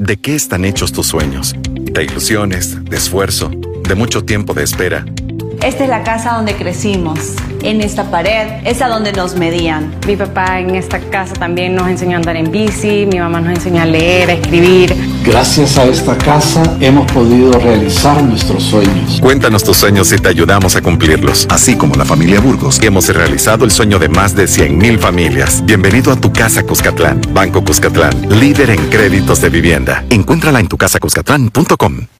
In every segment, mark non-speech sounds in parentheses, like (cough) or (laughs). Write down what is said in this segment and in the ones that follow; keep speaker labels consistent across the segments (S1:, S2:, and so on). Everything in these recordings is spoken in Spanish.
S1: ¿De qué están hechos tus sueños? De ilusiones, de esfuerzo, de mucho tiempo de espera.
S2: Esta es la casa donde crecimos. En esta pared es a donde nos medían.
S3: Mi papá en esta casa también nos enseñó a andar en bici, mi mamá nos enseñó a leer, a escribir.
S4: Gracias a esta casa hemos podido realizar nuestros sueños.
S1: Cuéntanos tus sueños y te ayudamos a cumplirlos. Así como la familia Burgos, hemos realizado el sueño de más de 100.000 familias. Bienvenido a tu casa Cuscatlán. Banco Cuscatlán, líder en créditos de vivienda. Encuéntrala en tucasacuscatlán.com.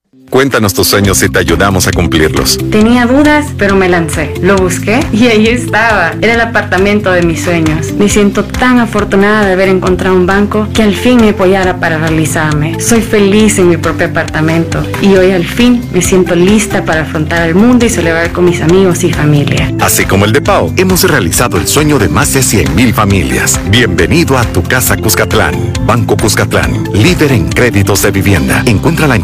S1: Cuéntanos tus sueños y te ayudamos a cumplirlos.
S3: Tenía dudas, pero me lancé. Lo busqué (laughs) y ahí estaba. Era el apartamento de mis sueños. Me siento tan afortunada de haber encontrado un banco que al fin me apoyara para realizarme. Soy feliz en mi propio apartamento y hoy al fin me siento lista para afrontar el mundo y celebrar con mis amigos y familia.
S1: Así como el de Pau, hemos realizado el sueño de más de 100.000 familias. Bienvenido a tu casa Cuscatlán. Banco Cuscatlán, líder en créditos de vivienda. Encuéntrala en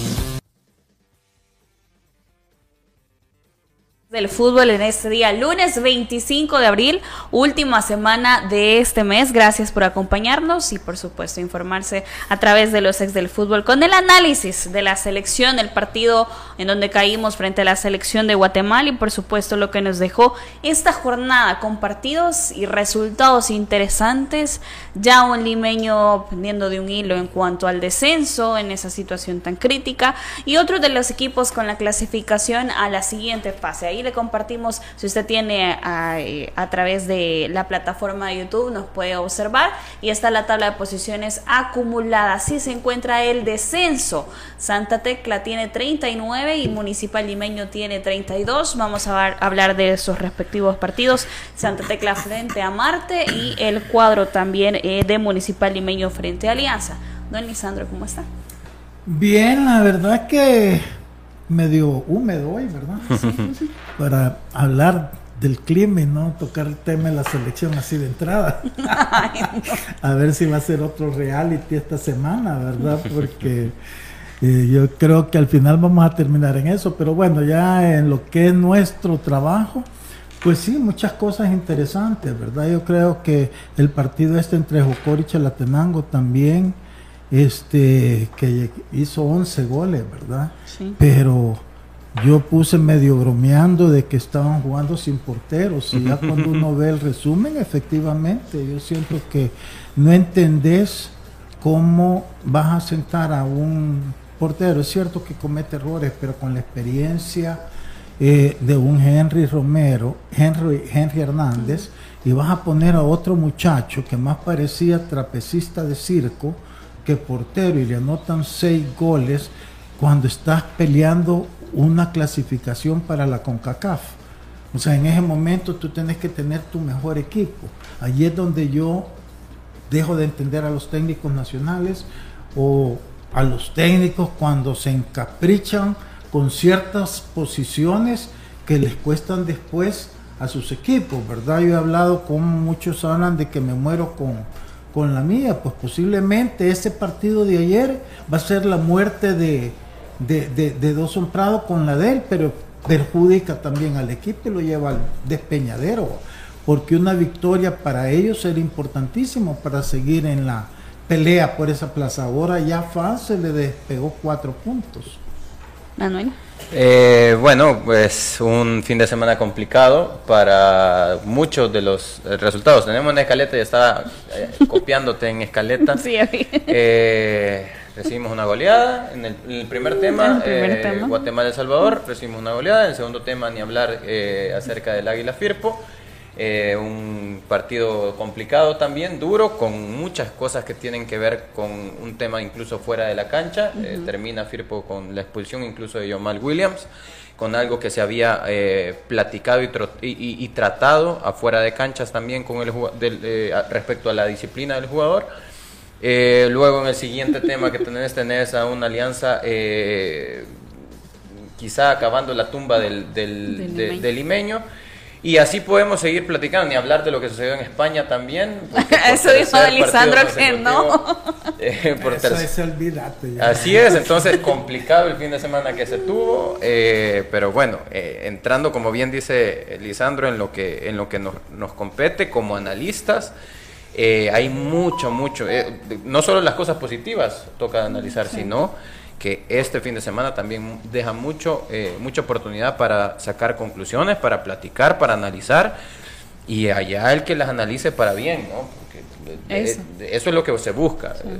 S5: Del fútbol en este día, lunes 25 de abril, última semana de este mes. Gracias por acompañarnos y por supuesto informarse a través de los ex del fútbol con el análisis de la selección, el partido en donde caímos frente a la selección de Guatemala y por supuesto lo que nos dejó esta jornada con partidos y resultados interesantes. Ya un limeño pendiendo de un hilo en cuanto al descenso en esa situación tan crítica y otro de los equipos con la clasificación a la siguiente fase. Ahí le compartimos, si usted tiene a, través de la plataforma de YouTube, nos puede observar y está la tabla de posiciones acumulada. Así se encuentra el descenso. Santa Tecla tiene 39 y Municipal Limeño tiene 32. Vamos a hablar de esos respectivos partidos. Santa Tecla frente a Marte y el cuadro también eh, de Municipal Limeño frente a Alianza. Don Lisandro, ¿cómo está?
S6: Bien, la verdad que medio húmedo hoy, ¿verdad? (laughs) Sí. Para hablar del clima y no tocar el tema de la selección así de entrada. (laughs) Ay, no. A ver si va a ser otro reality esta semana, ¿verdad? Porque eh, yo creo que al final vamos a terminar en eso, pero bueno, ya en lo que es nuestro trabajo, pues sí, muchas cosas interesantes, ¿verdad? Yo creo que el partido este entre Jocor y Chalatenango también este que hizo 11 goles, ¿verdad? Sí. Pero yo puse medio bromeando de que estaban jugando sin porteros y ya cuando uno (laughs) ve el resumen, efectivamente, yo siento que no entendés cómo vas a sentar a un portero. Es cierto que comete errores, pero con la experiencia eh, de un Henry Romero, Henry, Henry Hernández, y vas a poner a otro muchacho que más parecía trapecista de circo, que portero y le anotan seis goles cuando estás peleando una clasificación para la CONCACAF. O sea, en ese momento tú tienes que tener tu mejor equipo. Allí es donde yo dejo de entender a los técnicos nacionales o a los técnicos cuando se encaprichan con ciertas posiciones que les cuestan después a sus equipos, ¿verdad? Yo he hablado con muchos hablan de que me muero con con la mía, pues posiblemente ese partido de ayer va a ser la muerte de, de, de, Prado con la de él, pero perjudica también al equipo y lo lleva al despeñadero, porque una victoria para ellos era importantísimo para seguir en la pelea por esa plaza. Ahora ya FAN se le despegó cuatro puntos.
S5: Manuel.
S7: Eh, bueno, pues un fin de semana complicado para muchos de los eh, resultados. Tenemos una escaleta y estaba eh, copiándote en escaleta. (laughs)
S5: Sí.
S7: Eh, recibimos una goleada en el, en el primer tema,
S5: El primer
S7: eh,
S5: tema.
S7: Guatemala-El Salvador, recibimos una goleada. En el segundo tema, ni hablar acerca del Águila Firpo. Eh, un partido complicado también, duro, con muchas cosas que tienen que ver con un tema incluso fuera de la cancha. Eh, termina Firpo con la expulsión incluso de Yomal Williams, con algo que se había eh, platicado y, y- y- y tratado afuera de canchas también con el del, eh, respecto a la disciplina del jugador. Luego en el siguiente (laughs) tema que tenés, tenés a una alianza quizá acabando la tumba del, del,
S5: Del
S7: de-
S5: limeño.
S7: del limeño. Y así podemos seguir platicando, ni hablar de lo que sucedió en España también. (laughs)
S5: Eso dijo Lisandro que no. (laughs)
S7: eh, por
S6: Eso es olvídate. ya.
S7: Así es, entonces complicado el fin de semana que se tuvo, eh, pero bueno, eh, entrando como bien dice Lisandro en lo que, en lo que nos, nos compete como analistas, eh, hay mucho, mucho, eh, no solo las cosas positivas toca analizar, sino que este fin de semana también deja mucho, eh, mucha oportunidad para sacar conclusiones, para platicar, para analizar, y allá el que las analice para bien, ¿no? Porque
S5: Eso.
S7: es lo que se busca, eh,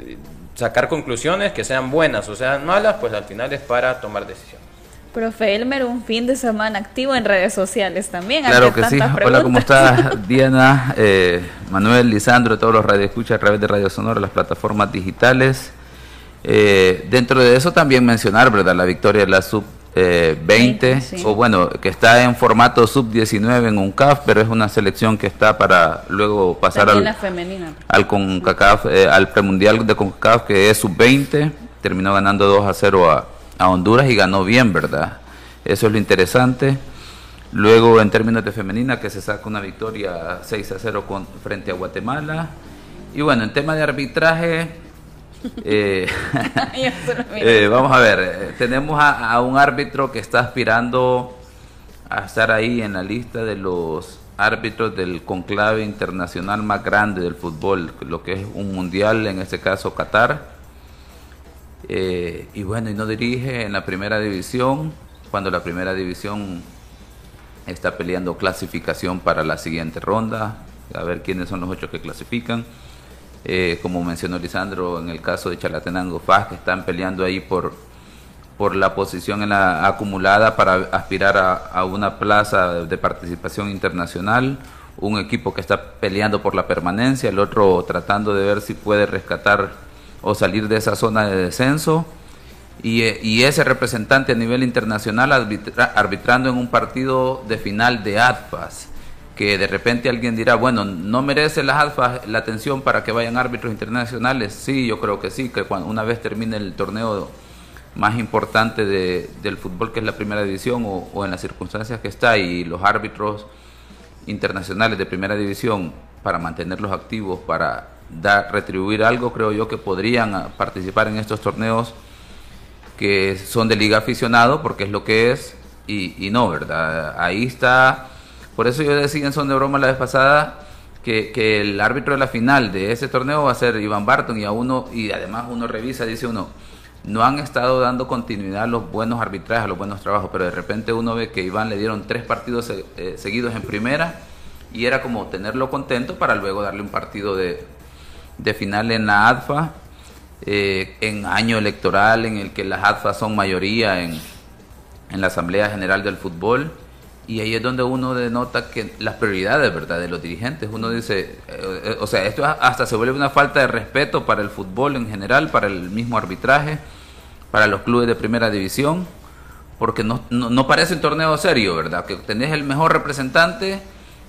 S7: eh, sacar conclusiones que sean buenas o sean malas, pues al final es para tomar decisiones.
S5: Profe Elmer, un fin de semana activo en redes sociales también.
S8: Claro que sí. Hola, ¿cómo estás, (laughs) Diana, eh, Manuel, Lisandro, todos los radioescuchas a través de Radio Sonora, las plataformas digitales? Eh, dentro de eso también mencionar, ¿verdad? La victoria de la sub eh, 20,
S5: sí.
S8: o bueno, que está en formato sub 19 en un CAF, pero es una selección que está para luego pasar
S5: También
S8: al,
S5: femenina.
S8: al CONCACAF, eh, al premundial de CONCACAF que es sub-20, terminó ganando 2 a 0 a, a Honduras y ganó bien, ¿verdad? Eso es lo interesante. Luego en términos de femenina que se saca una victoria 6 a 0 con, frente a Guatemala. Y bueno, en tema de arbitraje, eh, (laughs) (laughs) eh, vamos a ver, eh, tenemos a, a un árbitro que está aspirando a estar ahí en la lista de los árbitros del conclave internacional más grande del fútbol, lo que es un mundial, en este caso Qatar. Eh, y bueno, y no dirige en la primera división, cuando la primera división está peleando clasificación para la siguiente ronda, a ver quiénes son los ocho que clasifican. Eh, como mencionó Lisandro, en el caso de Chalatenango FAS, que están peleando ahí por, por la posición en la acumulada para aspirar a, una plaza de participación internacional, un equipo que está peleando por la permanencia, el otro tratando de ver si puede rescatar o salir de esa zona de descenso. Y, eh, ese representante a nivel internacional arbitra- arbitrando en un partido de final de ADFAS, que de repente alguien dirá, bueno, ¿no merece las ADFAS la atención para que vayan árbitros internacionales? Sí, yo creo que sí, que cuando una vez termine el torneo más importante de- del fútbol, que es la primera división, o, o en las circunstancias que está, y los árbitros internacionales de primera división, para mantenerlos activos, para dar, retribuir algo, creo yo que podrían ah, participar en estos torneos que son de liga aficionado, porque es lo que es, y, y no, ¿verdad? Ahí está, por eso yo decía en son de broma la vez pasada, que, el árbitro de la final de ese torneo va a ser Iván Barton, y a uno, y además uno revisa, dice uno, no han estado dando continuidad a los buenos arbitrajes, a los buenos trabajos, pero de repente uno ve que Iván le dieron tres partidos eh, seguidos en primera, y era como tenerlo contento para luego darle un partido de, final en la ADFA, eh, en año electoral en el que las ADFA son mayoría en la Asamblea General del Fútbol. Y ahí es donde uno denota que las prioridades, ¿verdad?, de los dirigentes. Uno dice, eh, eh, o sea, esto hasta se vuelve una falta de respeto para el fútbol en general, para el mismo arbitraje, para los clubes de primera división, porque no, no, no parece un torneo serio, ¿verdad? Que tenés el mejor representante,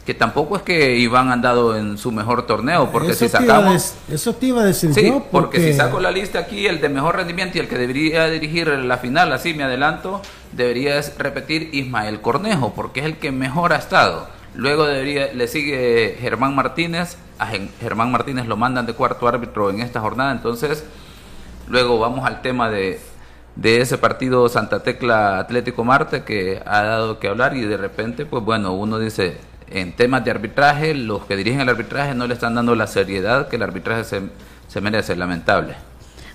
S8: que tampoco es que Iván han dado en su mejor torneo, porque
S6: eso,
S8: si sacamos...
S6: eso te iba a decir
S8: Sí,
S6: yo.
S8: porque si saco la lista aquí, el de mejor rendimiento y el que debería dirigir la final, así me adelanto, debería repetir Ismael Cornejo, porque es el que mejor ha estado. Luego debería, le sigue Germán Martínez, a Germán Martínez lo mandan de cuarto árbitro en esta jornada, entonces luego vamos al tema de, de ese partido Santa Tecla Atlético Marte que ha dado que hablar y de repente, pues bueno, uno dice, en temas de arbitraje, los que dirigen el arbitraje no le están dando la seriedad que el arbitraje se, se merece, lamentable.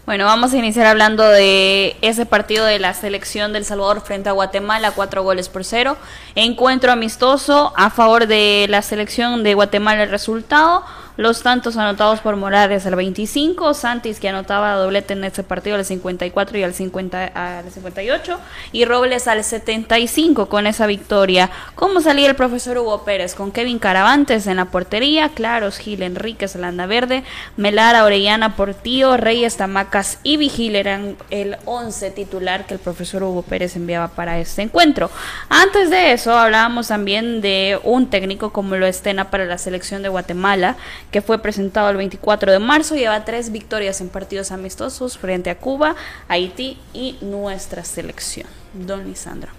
S5: Bueno, vamos a iniciar hablando de ese partido de la selección del Salvador frente a Guatemala, cuatro goles por cero. Encuentro amistoso a favor de la selección de Guatemala el resultado. Los tantos anotados por Morales al 25, Santis que anotaba doblete en ese partido al 54 y al, 50, al 58 y Robles al 75 con esa victoria. ¿Cómo salía el profesor Hugo Pérez? Con Kevin Caravantes en la portería, Claros, Gil Enríquez, Landa Verde, Melara, Orellana, Portillo, Reyes, Tamacas y Vigil eran el 11 titular que el profesor Hugo Pérez enviaba para este encuentro. Antes de eso hablábamos también de un técnico como lo estena para la selección de Guatemala que fue presentado el 24 de marzo, lleva tres victorias en partidos amistosos frente a Cuba, Haití y nuestra selección. Don Lisandro.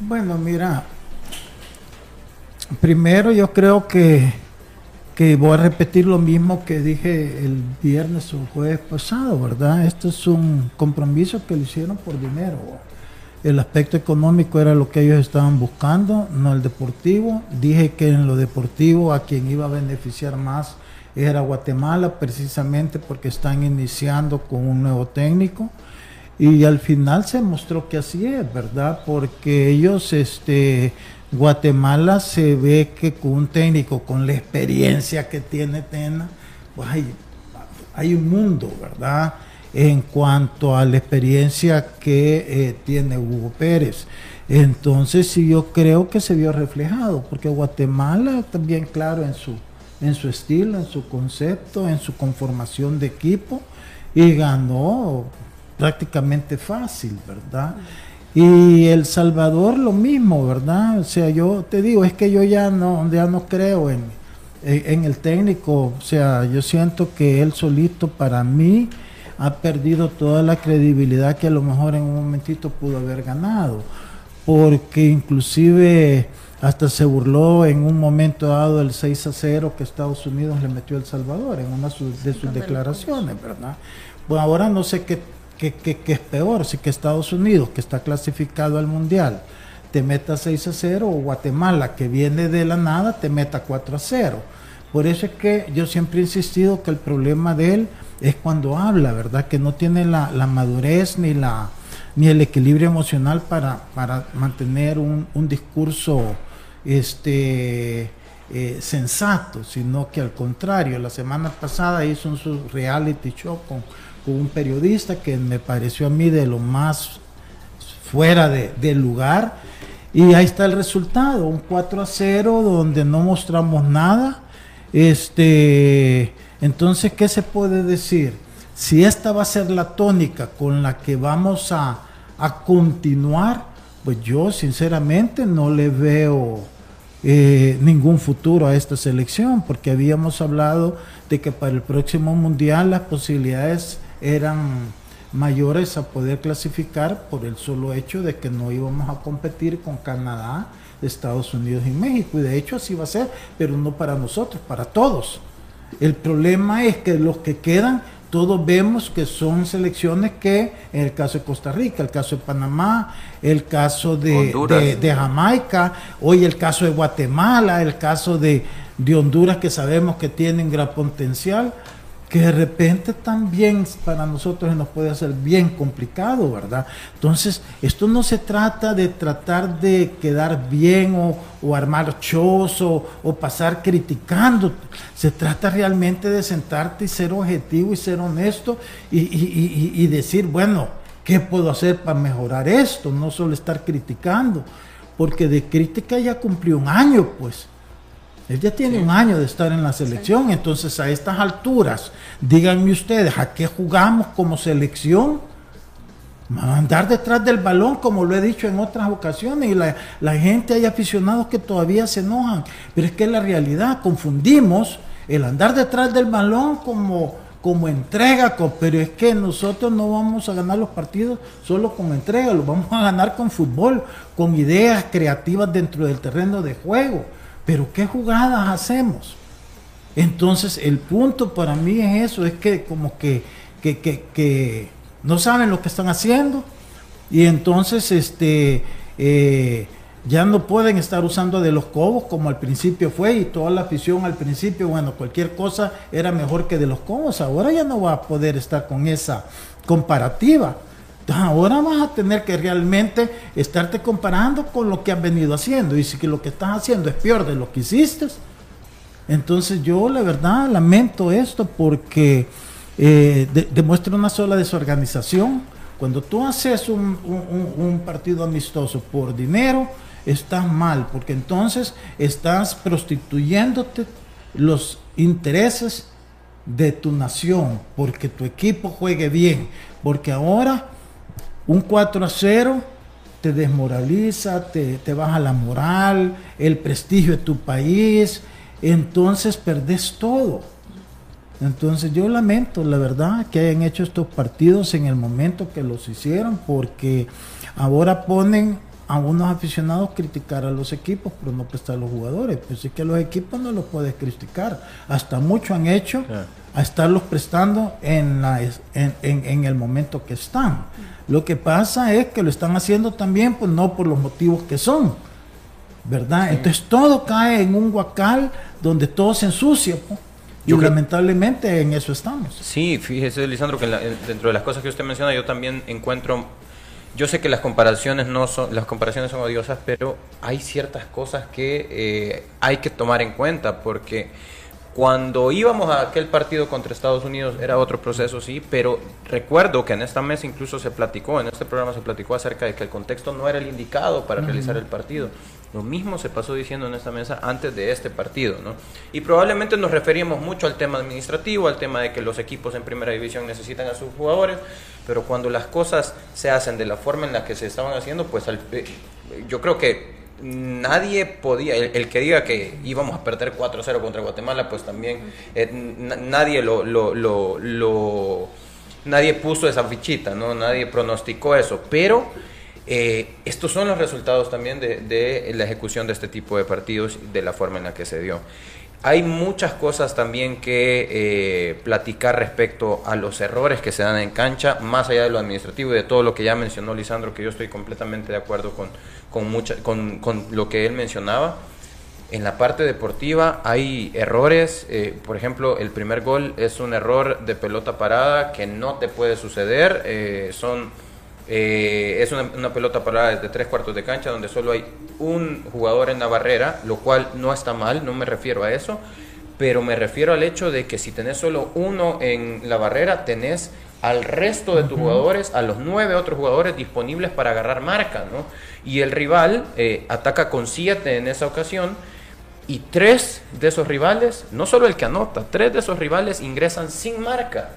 S6: Bueno, mira, primero yo creo que, que voy a repetir lo mismo que dije el viernes o jueves pasado, ¿verdad? Esto es un compromiso que lo hicieron por dinero el aspecto económico era lo que ellos estaban buscando, no el deportivo. Dije que en lo deportivo a quien iba a beneficiar más era Guatemala, precisamente porque están iniciando con un nuevo técnico. Y al final se mostró que así es, ¿verdad? Porque ellos, este, Guatemala se ve que con un técnico, con la experiencia que tiene Tena, pues hay, hay un mundo, ¿verdad? En cuanto a la experiencia que eh, tiene Hugo Pérez. Entonces sí yo creo que se vio reflejado, porque Guatemala también claro en su, en su estilo, en su concepto, en su conformación de equipo, y ganó prácticamente fácil, ¿verdad? Y El Salvador lo mismo, ¿verdad? O sea, yo te digo, es que yo ya no, ya no creo en, en el técnico, o sea, yo siento que él solito para mí ha perdido toda la credibilidad que a lo mejor en un momentito pudo haber ganado, porque inclusive hasta se burló en un momento dado el 6 a 0 que Estados Unidos le metió a El Salvador en una de sus declaraciones, ¿verdad? Pues ahora no sé qué, qué, es peor, si que Estados Unidos, que está clasificado al Mundial, te meta 6 a 0 o Guatemala, que viene de la nada, te meta 4 a 0. Por eso es que yo siempre he insistido que el problema de él es cuando habla, ¿verdad? Que no tiene la, madurez ni, la, ni el equilibrio emocional para, para mantener un, discurso este, eh, sensato, sino que al contrario, la semana pasada hizo un reality show con, un periodista que me pareció a mí de lo más fuera de, del lugar. Y ahí está el resultado, un 4 a 0 donde no mostramos nada. Este, entonces, ¿qué se puede decir? Si esta va a ser la tónica con la que vamos a, continuar, pues yo sinceramente no le veo eh, ningún futuro a esta selección, porque habíamos hablado de que para el próximo mundial las posibilidades eran mayores a poder clasificar por el solo hecho de que no íbamos a competir con Canadá, Estados Unidos y México. Y de hecho así va a ser, pero no para nosotros, para todos. El problema es que los que quedan, todos vemos que son selecciones que, en el caso de Costa Rica, el caso de Panamá, el caso de, de, Jamaica, hoy el caso de Guatemala, el caso de, de Honduras, que sabemos que tienen gran potencial, que de repente también para nosotros nos puede hacer bien complicado, ¿verdad? Entonces, esto no se trata de tratar de quedar bien o, armar shows o, pasar criticando, se trata realmente de sentarte y ser objetivo y ser honesto y, y decir, bueno, ¿qué puedo hacer para mejorar esto? No solo estar criticando, porque de crítica ya cumplió un año, pues. Él ya tiene un año de estar en la selección, entonces a estas alturas, díganme ustedes, ¿a qué jugamos como selección? Andar detrás del balón, como lo he dicho en otras ocasiones, y la, la gente, hay aficionados que todavía se enojan, pero es que es la realidad, confundimos el andar detrás del balón como, como entrega, pero es que nosotros no vamos a ganar los partidos solo con entrega, los vamos a ganar con fútbol, con ideas creativas dentro del terreno de juego. Pero ¿qué jugadas hacemos? Entonces el punto para mí es eso, es que como que, que, no saben lo que están haciendo y entonces este, eh, Ya no pueden estar usando de los cobos como al principio fue y toda la afición al principio, bueno, cualquier cosa era mejor que de los cobos. Ahora ya no va a poder estar con esa comparativa. Ahora vas a tener que realmente estarte comparando con lo que has venido haciendo. Y si lo que estás haciendo es peor de lo que hiciste, entonces yo la verdad lamento esto porque eh, demuestra una sola desorganización. Cuando tú haces un, un partido amistoso por dinero, estás mal, porque entonces estás prostituyéndote los intereses de tu nación, porque tu equipo juegue bien, porque ahora un 4 a 0 te desmoraliza, te, te baja la moral, el prestigio de tu país, entonces perdés todo. Entonces yo lamento, la verdad, que hayan hecho estos partidos en el momento que los hicieron, porque ahora ponen a unos aficionados criticar a los equipos, pero no prestar a los jugadores. Pues es que los equipos no los puedes criticar. Hasta mucho han hecho a estarlos prestando en, la, en, en, el momento que están. Lo que pasa es que lo están haciendo también, pues no por los motivos que son. ¿Verdad? Entonces todo cae en un guacal donde todo se ensucia. Pues. Y lamentablemente en eso estamos.
S7: Sí, fíjese, Lisandro, que dentro de las cosas que usted menciona, yo también encuentro yo sé que las comparaciones no son las comparaciones son odiosas, pero hay ciertas cosas que eh, hay que tomar en cuenta porque cuando íbamos a aquel partido contra Estados Unidos era otro proceso, sí, pero recuerdo que en esta mesa incluso se platicó, en este programa se platicó acerca de que el contexto no era el indicado para realizar el partido. Lo mismo se pasó diciendo en esta mesa antes de este partido, ¿no? Y probablemente nos referíamos mucho al tema administrativo, al tema de que los equipos en primera división necesitan a sus jugadores, pero cuando las cosas se hacen de la forma en la que se estaban haciendo, pues eh, yo creo que nadie podía, el, que diga que íbamos a perder 4-0 contra Guatemala, pues también eh, nadie lo, lo, lo, nadie puso esa fichita, ¿no? Nadie pronosticó eso, pero eh, estos son los resultados también de, de, la ejecución de este tipo de partidos, de la forma en la que se dio. Hay muchas cosas también que eh, platicar respecto a los errores que se dan en cancha, más allá de lo administrativo y de todo lo que ya mencionó Lisandro, que yo estoy completamente de acuerdo con, con, mucha, con, con lo que él mencionaba. En la parte deportiva hay errores, eh, por ejemplo, el primer gol es un error de pelota parada que no te puede suceder, eh, son eh, es una, pelota parada de tres cuartos de cancha donde solo hay un jugador en la barrera, lo cual no está mal, no me refiero a eso, pero me refiero al hecho de que si tenés solo uno en la barrera, tenés al resto de tus jugadores, a los nueve otros jugadores disponibles para agarrar marca, ¿no? Y el rival eh, ataca con siete en esa ocasión y tres de esos rivales, no solo el que anota, tres de esos rivales ingresan sin marca.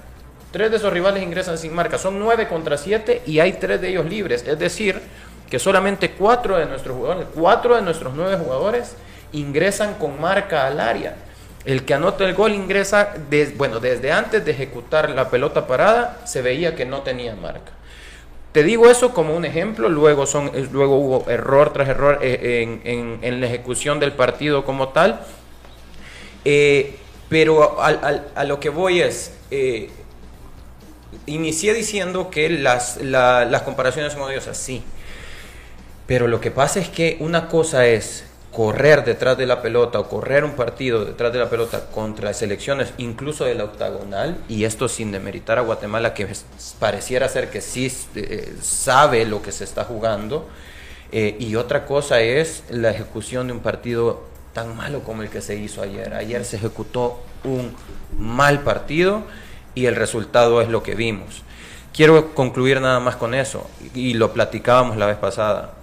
S7: Tres de esos rivales ingresan sin marca. Son nueve contra siete y hay tres de ellos libres. Es decir, que solamente cuatro de nuestros jugadores, cuatro de nuestros nueve jugadores ingresan con marca al área. El que anota el gol ingresa, bueno, desde antes de ejecutar la pelota parada, se veía que no tenía marca. Te digo eso como un ejemplo, luego, son, luego hubo error tras error eh, en, la ejecución del partido como tal. Eh, pero a, lo que voy es, eh, inicié diciendo que las, las comparaciones son odiosas, sí. Pero lo que pasa es que una cosa es correr detrás de la pelota o correr un partido detrás de la pelota contra selecciones incluso de la octagonal y esto sin demeritar a Guatemala que pareciera ser que sí eh, sabe lo que se está jugando eh, y otra cosa es la ejecución de un partido tan malo como el que se hizo ayer ayer se ejecutó un mal partido y el resultado es lo que vimos. Quiero concluir nada más con eso, y lo platicábamos la vez pasada.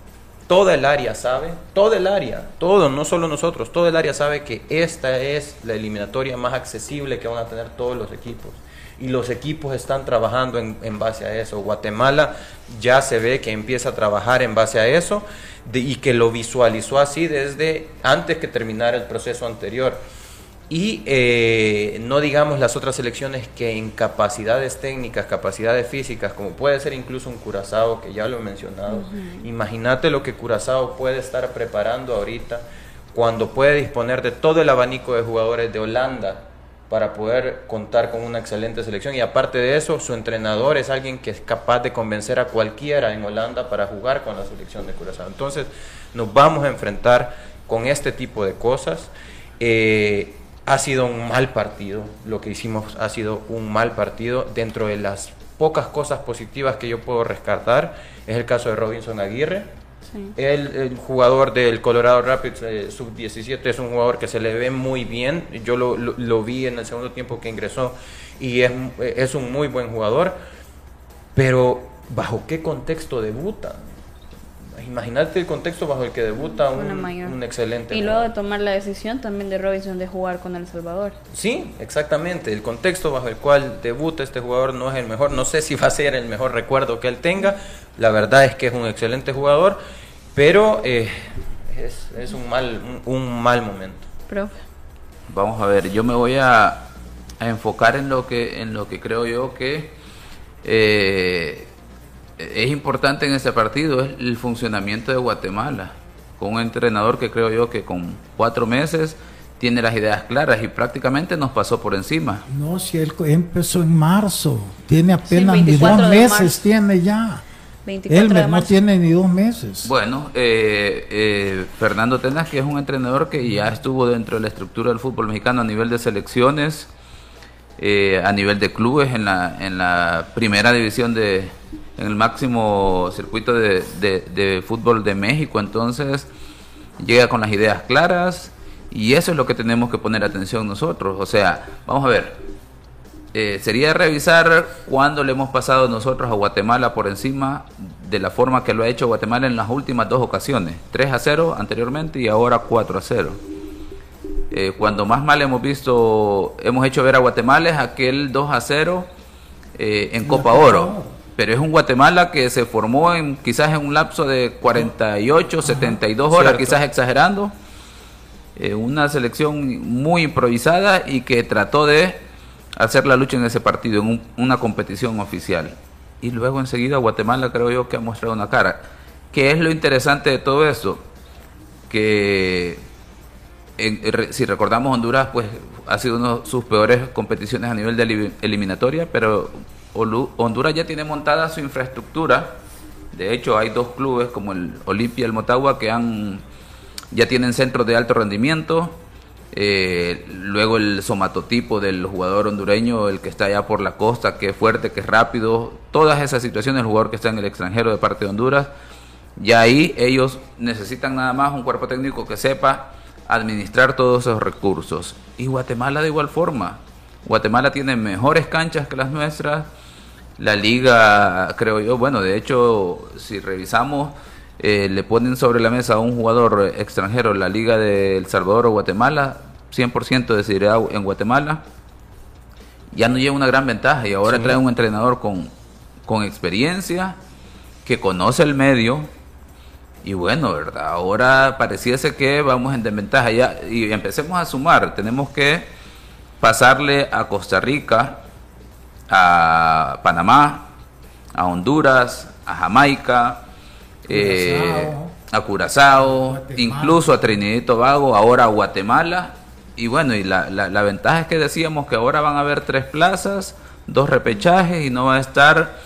S7: Toda el área sabe, toda el área, todo, no solo nosotros, todo el área sabe que esta es la eliminatoria más accesible que van a tener todos los equipos. Y los equipos están trabajando en, en base a eso. Guatemala ya se ve que empieza a trabajar en base a eso y que lo visualizó así desde antes que terminara el proceso anterior. Y eh, no digamos las otras selecciones que en capacidades técnicas, capacidades físicas, como puede ser incluso un Curazao, que ya lo he mencionado, imagínate lo que Curazao puede estar preparando ahorita cuando puede disponer de todo el abanico de jugadores de Holanda, para poder contar con una excelente selección y aparte de eso su entrenador es alguien que es capaz de convencer a cualquiera en Holanda para jugar con la selección de Curazao. Entonces nos vamos a enfrentar con este tipo de cosas. Eh, ha sido un mal partido, lo que hicimos ha sido un mal partido. Dentro de las pocas cosas positivas que yo puedo rescatar es el caso de Robinson Aguirre, el, jugador del Colorado Rapids eh, sub-17 es un jugador que se le ve muy bien. Yo lo, lo, vi en el segundo tiempo que ingresó y es, es, un muy buen jugador. Pero, ¿bajo qué contexto debuta? Imagínate el contexto bajo el que debuta un, un excelente.
S5: Y luego de tomar la decisión también de Robinson de jugar con El Salvador.
S7: Sí, exactamente. El contexto bajo el cual debuta este jugador no es el mejor. No sé si va a ser el mejor recuerdo que él tenga. La verdad es que es un excelente jugador pero eh, es, un, mal, un, mal momento.
S8: Vamos a ver, yo me voy a, enfocar en lo que, en lo que creo yo que eh, es importante en este partido, es el funcionamiento de Guatemala, con un entrenador que creo yo que con cuatro meses tiene las ideas claras y prácticamente nos pasó por encima.
S6: No, si él empezó en marzo, tiene apenas dos meses, tiene ya. Elmer no tiene ni dos meses.
S8: Bueno, eh, eh, Fernando Tenas, que es un entrenador que ya estuvo dentro de la estructura del fútbol mexicano a nivel de selecciones, eh, a nivel de clubes en la, en la primera división de, en el máximo circuito de, de fútbol de México. Entonces, llega con las ideas claras y eso es lo que tenemos que poner atención nosotros. O sea, vamos a ver, eh, sería revisar cuándo le hemos pasado nosotros a Guatemala por encima de la forma que lo ha hecho Guatemala en las últimas dos ocasiones, 3 a 0 anteriormente y ahora 4 a 0. Eh, cuando más mal hemos visto, hemos hecho ver a Guatemala es aquel 2 a 0 eh, en Copa Oro. Pero es un Guatemala que se formó en quizás en un lapso de 48, 72 horas, quizás exagerando. una selección muy improvisada y que trató de hacer la lucha en ese partido, en una competición oficial. Y luego enseguida Guatemala creo yo que ha mostrado una cara. ¿Qué es lo interesante de todo eso? Que si recordamos Honduras, pues ha sido una de sus peores competiciones a nivel de eliminatoria, pero Honduras ya tiene montada su infraestructura. De hecho, hay dos clubes como el Olimpia y el Motagua que han ya tienen centros de alto rendimiento, eh, luego el somatotipo del jugador hondureño, el que está allá por la costa, que es fuerte, que es rápido, todas esas situaciones, el jugador que está en el extranjero de parte de Honduras, ya ahí ellos necesitan nada más un cuerpo técnico que sepa administrar todos esos recursos. Y Guatemala de igual forma. Guatemala tiene mejores canchas que las nuestras. La liga, creo yo, bueno, de hecho, si revisamos, eh, le ponen sobre la mesa a un jugador extranjero la Liga de El Salvador o Guatemala, 100% decidirá en Guatemala, ya no lleva una gran ventaja y ahora trae un entrenador con, con experiencia, que conoce el medio, y bueno, ¿verdad? Ahora pareciese que vamos en desventaja ya y empecemos a sumar. Tenemos que pasarle a Costa Rica, a Panamá, a Honduras, a Jamaica, eh, a Curazao, incluso a Trinidad y Tobago, ahora a Guatemala. Y bueno, y la, la, ventaja es que decíamos que ahora van a haber tres plazas, dos repechajes y no va a estar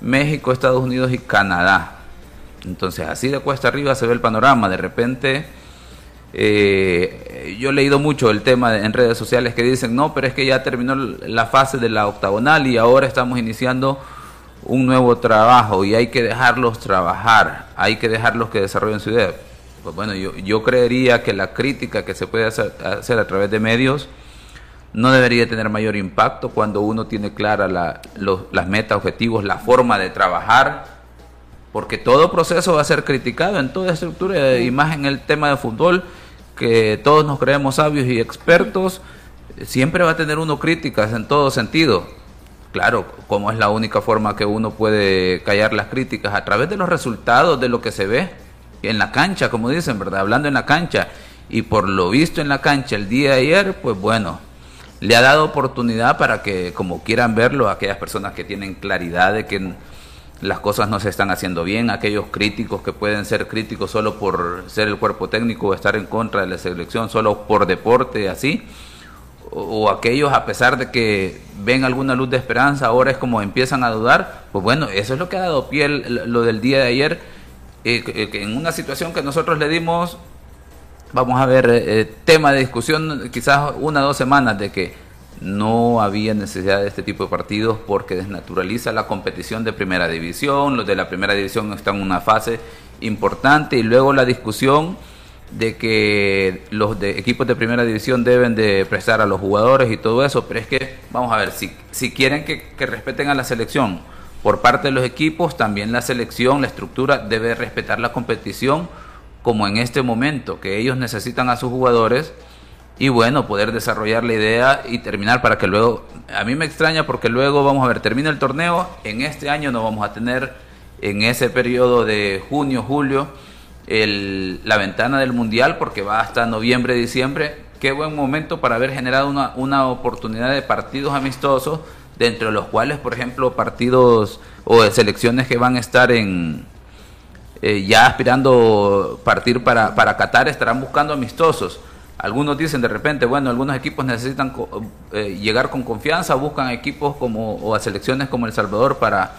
S8: México, Estados Unidos y Canadá. Entonces así de cuesta arriba se ve el panorama. De repente, eh, yo he leído mucho el tema en redes sociales que dicen, no, pero es que ya terminó la fase de la octagonal y ahora estamos iniciando un nuevo trabajo y hay que dejarlos trabajar, hay que dejarlos que desarrollen su idea. Pues bueno, yo, yo creería que la crítica que se puede hacer, a través de medios no debería tener mayor impacto cuando uno tiene clara la, las metas, objetivos, la forma de trabajar, porque todo proceso va a ser criticado en toda estructura, y más en el tema de fútbol, que todos nos creemos sabios y expertos, siempre va a tener uno críticas en todo sentido Claro, como es la única forma que uno puede callar las críticas a través de los resultados de lo que se ve en la cancha, como dicen, ¿verdad? Hablando en la cancha. Y por lo visto en la cancha el día de ayer, pues bueno, le ha dado oportunidad para que, como quieran verlo, aquellas personas que tienen claridad de que las cosas no se están haciendo bien, aquellos críticos que pueden ser críticos solo por ser el cuerpo técnico o estar en contra de la selección, solo por deporte, así o, aquellos a pesar de que ven alguna luz de esperanza, ahora es como empiezan a dudar, pues bueno, eso es lo que ha dado pie lo del día de ayer, eh, que en una situación que nosotros le dimos, vamos a ver, eh, eh, tema de discusión quizás una o dos semanas de que no había necesidad de este tipo de partidos porque desnaturaliza la competición de primera división, los de la primera división están en una fase importante y luego la discusión de que los de equipos de primera división deben de prestar a los jugadores y todo eso, pero es que, vamos a ver, si, si quieren que, que respeten a la selección por parte de los equipos, también la selección, la estructura debe respetar la competición como en este momento, que ellos necesitan a sus jugadores y bueno, poder desarrollar la idea y terminar para que luego, a mí me extraña porque luego vamos a ver, termina el torneo, en este año no vamos a tener en ese periodo de junio, julio, el, la ventana del Mundial porque va hasta noviembre, diciembre. Qué buen momento para haber generado una, una oportunidad de partidos amistosos, dentro de los cuales, por ejemplo, partidos o selecciones que van a estar en eh, ya aspirando partir para, para Qatar estarán buscando amistosos. Algunos dicen de repente, bueno, algunos equipos necesitan eh, llegar con confianza, buscan equipos como o a selecciones como El Salvador para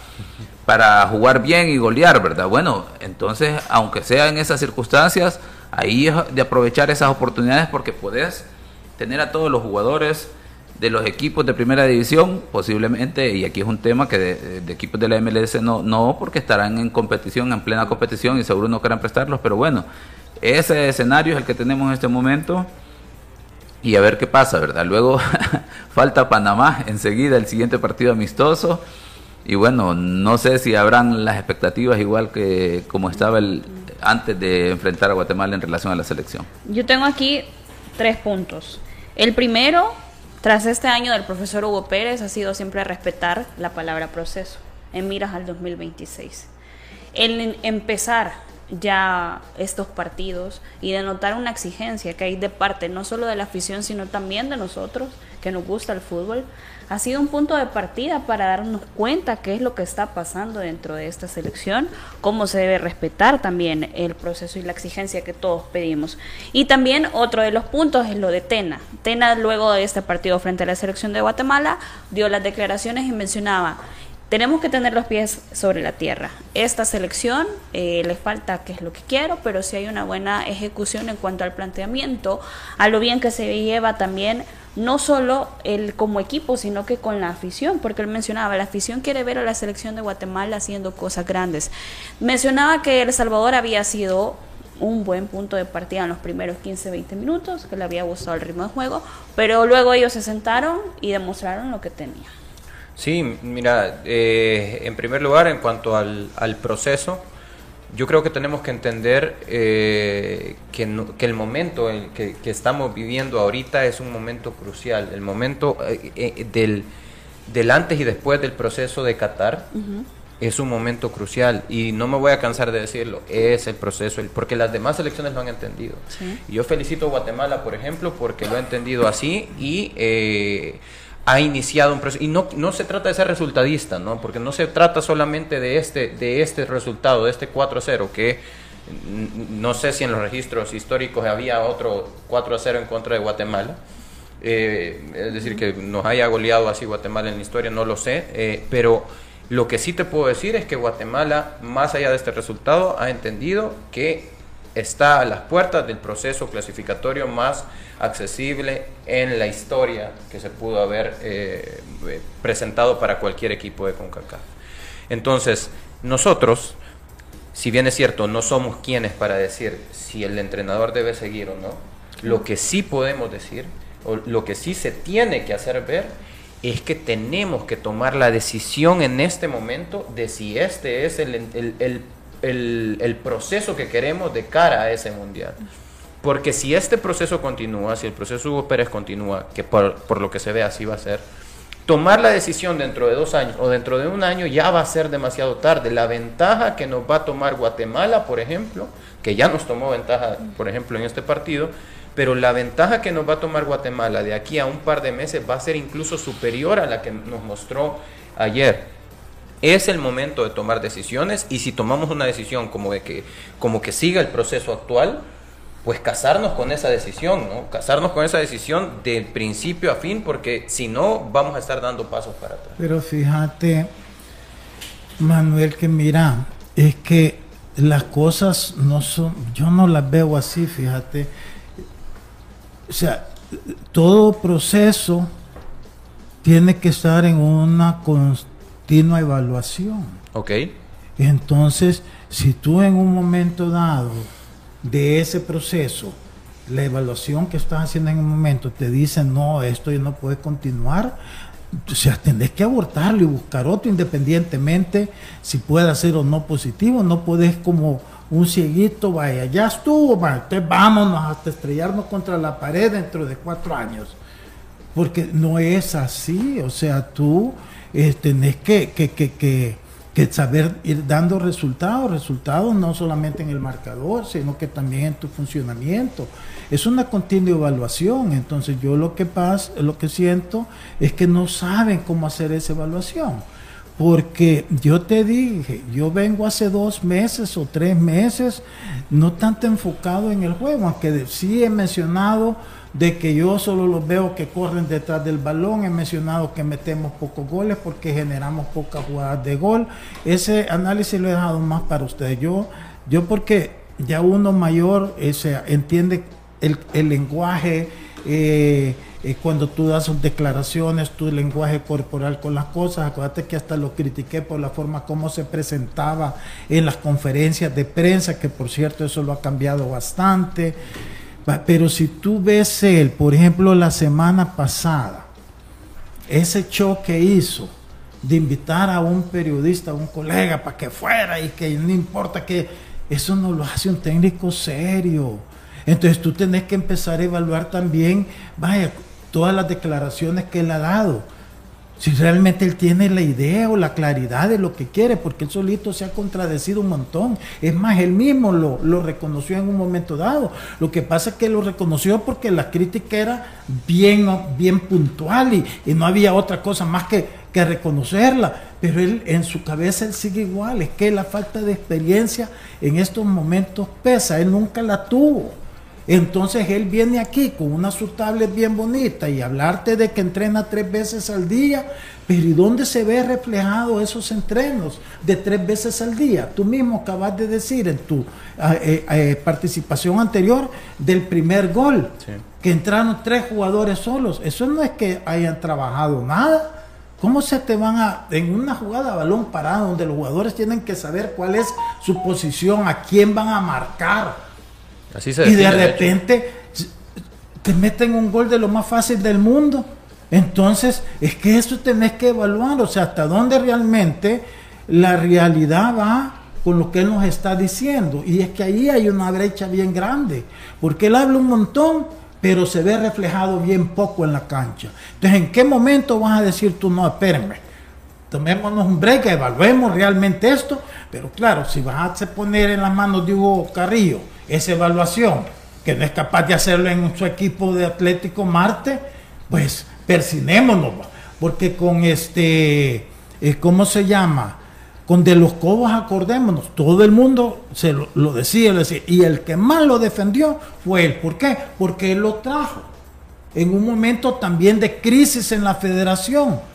S8: para jugar bien y golear, ¿verdad? Bueno, entonces, aunque sea en esas circunstancias, ahí es de aprovechar esas oportunidades porque puedes tener a todos los jugadores de los equipos de primera división, posiblemente, y aquí es un tema que de, equipos de la MLS no, no, porque estarán en competición, en plena competición y seguro no querrán prestarlos, pero bueno, ese escenario es el que tenemos en este momento y a ver qué pasa, ¿verdad? Luego (laughs) falta Panamá, enseguida el siguiente partido amistoso y bueno, no sé si habrán las expectativas igual que como estaba el antes de enfrentar a Guatemala en relación a la selección.
S5: Yo tengo aquí tres puntos. El primero, tras este año del profesor Hugo Pérez, ha sido siempre respetar la palabra proceso en miras al 2026. El empezar ya estos partidos y denotar una exigencia que hay de parte no solo de la afición, sino también de nosotros, que nos gusta el fútbol, ha sido un punto de partida para darnos cuenta qué es lo que está pasando dentro de esta selección, cómo se debe respetar también el proceso y la exigencia que todos pedimos. Y también otro de los puntos es lo de Tena. Tena luego de este partido frente a la selección de Guatemala dio las declaraciones y mencionaba, tenemos que tener los pies sobre la tierra. Esta selección eh, le falta qué es lo que quiero, pero si hay una buena ejecución en cuanto al planteamiento, a lo bien que se lleva también no solo el como equipo, sino que con la afición, porque él mencionaba, la afición quiere ver a la selección de Guatemala haciendo cosas grandes. Mencionaba que El Salvador había sido un buen punto de partida en los primeros 15-20 minutos, que le había gustado el ritmo de juego, pero luego ellos se sentaron y demostraron lo que tenían.
S7: Sí, mira, eh, en primer lugar, en cuanto al, al proceso, yo creo que tenemos que entender eh, que, el momento en que, estamos viviendo ahorita es un momento crucial, el momento eh, eh, del, del, antes y después del proceso de Qatar. Es un momento crucial y no me voy a cansar de decirlo, es el proceso, porque las demás elecciones lo han entendido. yo felicito a Guatemala, por ejemplo, porque lo ha entendido así y ha iniciado un proceso. Y no, no se trata de ser resultadista, ¿no? Porque no se trata solamente de este, de este resultado, de este 4-0, que no sé si en los registros históricos había otro 4-0 en contra de Guatemala. Eh, es decir, que nos haya goleado así Guatemala en la historia, no lo sé. Eh, pero lo que sí te puedo decir es que Guatemala, más allá de este resultado, ha entendido que está a las puertas del proceso clasificatorio más accesible en la historia que se pudo haber eh, presentado para cualquier equipo de CONCACAF. Entonces, nosotros, si bien es cierto, no somos quienes para decir si el entrenador debe seguir o no, lo que sí podemos decir, o lo que sí se tiene que hacer ver, es que tenemos que tomar la decisión en este momento de si este es el, el, el, el proceso que queremos de cara a ese mundial. Porque si este proceso continúa, si el proceso Hugo Pérez continúa, que por, lo que se ve así va a ser, tomar la decisión dentro de dos años o dentro de un año ya va a ser demasiado tarde. La ventaja que nos va a tomar Guatemala, por ejemplo, que ya nos tomó ventaja, por ejemplo, en este partido, pero la ventaja que nos va a tomar Guatemala de aquí a un par de meses va a ser incluso superior a la que nos mostró ayer. Es el momento de tomar decisiones y si tomamos una decisión como de que como que siga el proceso actual, pues casarnos con esa decisión, ¿no? Casarnos con esa decisión del principio a fin, porque si no, vamos a estar dando pasos para atrás.
S6: Pero fíjate, Manuel, que mira, es que las cosas no son, yo no las veo así, fíjate. O sea, todo proceso tiene que estar en una continua evaluación.
S7: Ok.
S6: Entonces, si tú en un momento dado de ese proceso, la evaluación que estás haciendo en un momento te dice, no, esto ya no puede continuar, o sea, tenés que abortarlo y buscar otro independientemente si puede ser o no positivo, no podés como un cieguito, vaya, ya estuvo, vaya, entonces vámonos hasta estrellarnos contra la pared dentro de cuatro años. Porque no es así, o sea, tú tenés que que saber ir dando resultados, resultados no solamente en el marcador, sino que también en tu funcionamiento. Es una continua evaluación, entonces yo lo que pasa, lo que siento es que no saben cómo hacer esa evaluación. Porque yo te dije, yo vengo hace dos meses o tres meses, no tanto enfocado en el juego, aunque sí he mencionado de que yo solo los veo que corren detrás del balón. He mencionado que metemos pocos goles porque generamos pocas jugadas de gol. Ese análisis lo he dejado más para ustedes. Yo, yo porque ya uno mayor ese, entiende el, el lenguaje, eh, eh, cuando tú das sus declaraciones, tu lenguaje corporal con las cosas. Acuérdate que hasta lo critiqué por la forma como se presentaba en las conferencias de prensa, que por cierto eso lo ha cambiado bastante. Pero si tú ves él, por ejemplo, la semana pasada, ese show que hizo de invitar a un periodista, a un colega para que fuera y que no importa que eso no lo hace un técnico serio. Entonces tú tenés que empezar a evaluar también, vaya, todas las declaraciones que él ha dado si realmente él tiene la idea o la claridad de lo que quiere, porque él solito se ha contradecido un montón. Es más, él mismo lo, lo reconoció en un momento dado. Lo que pasa es que lo reconoció porque la crítica era bien, bien puntual y, y no había otra cosa más que, que reconocerla. Pero él en su cabeza él sigue igual. Es que la falta de experiencia en estos momentos pesa. Él nunca la tuvo. Entonces él viene aquí con una su tablet bien bonita y hablarte de que entrena tres veces al día, pero ¿y dónde se ve reflejado esos entrenos de tres veces al día? Tú mismo acabas de decir en tu eh, eh, participación anterior del primer gol, sí. que entraron tres jugadores solos. Eso no es que hayan trabajado nada. ¿Cómo se te van a, en una jugada a balón parado, donde los jugadores tienen que saber cuál es su posición, a quién van a marcar?
S7: Así se
S6: y de repente te meten un gol de lo más fácil del mundo. Entonces, es que eso tenés que evaluar, o sea, hasta dónde realmente la realidad va con lo que él nos está diciendo. Y es que ahí hay una brecha bien grande, porque él habla un montón, pero se ve reflejado bien poco en la cancha. Entonces, ¿en qué momento vas a decir tú, no, espérenme, tomémonos un break, evaluemos realmente esto? Pero claro, si vas a poner en las manos de Hugo Carrillo, esa evaluación, que no es capaz de hacerlo en su equipo de Atlético Marte, pues persinémonos, porque con este, eh, ¿cómo se llama? Con De los Cobos acordémonos, todo el mundo se lo, decía, decía, y el que más lo defendió fue él. ¿Por qué? Porque él lo trajo en un momento también de crisis en la federación.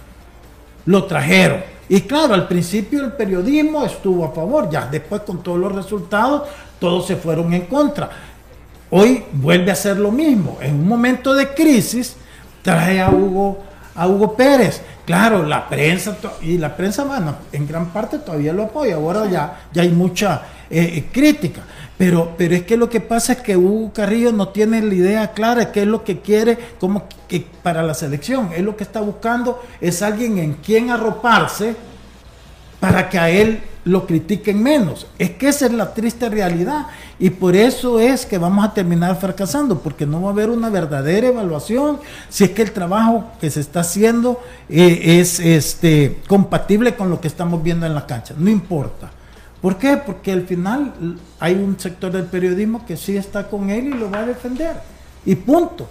S6: Lo trajeron. Y claro, al principio el periodismo estuvo a favor, ya después con todos los resultados todos se fueron en contra. Hoy vuelve a ser lo mismo. En un momento de crisis trae a Hugo, a Hugo Pérez. Claro, la prensa y la prensa, bueno, en gran parte todavía lo apoya. Ahora ya, ya hay mucha eh, crítica. Pero, pero es que lo que pasa es que Hugo Carrillo no tiene la idea clara de qué es lo que quiere como que para la selección. Él lo que está buscando es alguien en quien arroparse para que a él lo critiquen menos. Es que esa es la triste realidad y por eso es que vamos a terminar fracasando, porque no va a haber una verdadera evaluación si es que el trabajo que se está haciendo eh, es este, compatible con lo que estamos viendo en la cancha. No importa. ¿Por qué? Porque al final hay un sector del periodismo que sí está con él y lo va a defender. Y punto.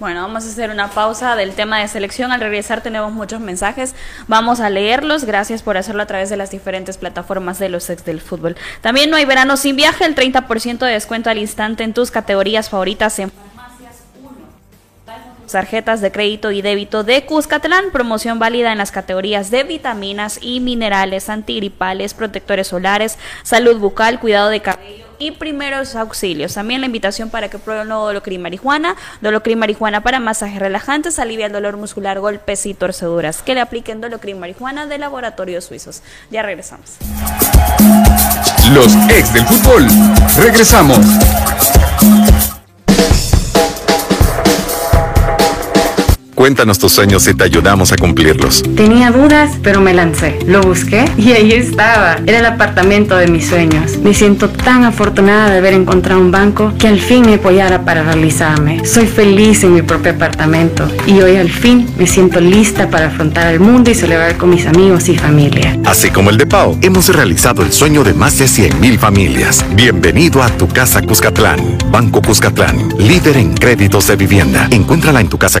S5: Bueno, vamos a hacer una pausa del tema de selección. Al regresar tenemos muchos mensajes. Vamos a leerlos. Gracias por hacerlo a través de las diferentes plataformas de los ex del fútbol. También no hay verano sin viaje. El 30% de descuento al instante en tus categorías favoritas en farmacias 1. Tarjetas de crédito y débito de Cuscatlán. Promoción válida en las categorías de vitaminas y minerales, antigripales, protectores solares, salud bucal, cuidado de cabello y primeros auxilios. También la invitación para que prueben nuevo Dolocrin Marihuana. Dolocrin Marihuana para masajes relajantes, alivia el dolor muscular, golpes y torceduras. Que le apliquen Dolocrin Marihuana de laboratorios suizos. Ya regresamos.
S9: Los ex del fútbol. Regresamos.
S1: Cuéntanos tus sueños y te ayudamos a cumplirlos.
S3: Tenía dudas, pero me lancé. Lo busqué y ahí estaba. Era el apartamento de mis sueños. Me siento tan afortunada de haber encontrado un banco que al fin me apoyara para realizarme. Soy feliz en mi propio apartamento y hoy al fin me siento lista para afrontar el mundo y celebrar con mis amigos y familia.
S1: Así como el de Pau, hemos realizado el sueño de más de 100.000 familias. Bienvenido a tu casa Cuscatlán. Banco Cuscatlán, líder en créditos de vivienda. Encuéntrala en tu casa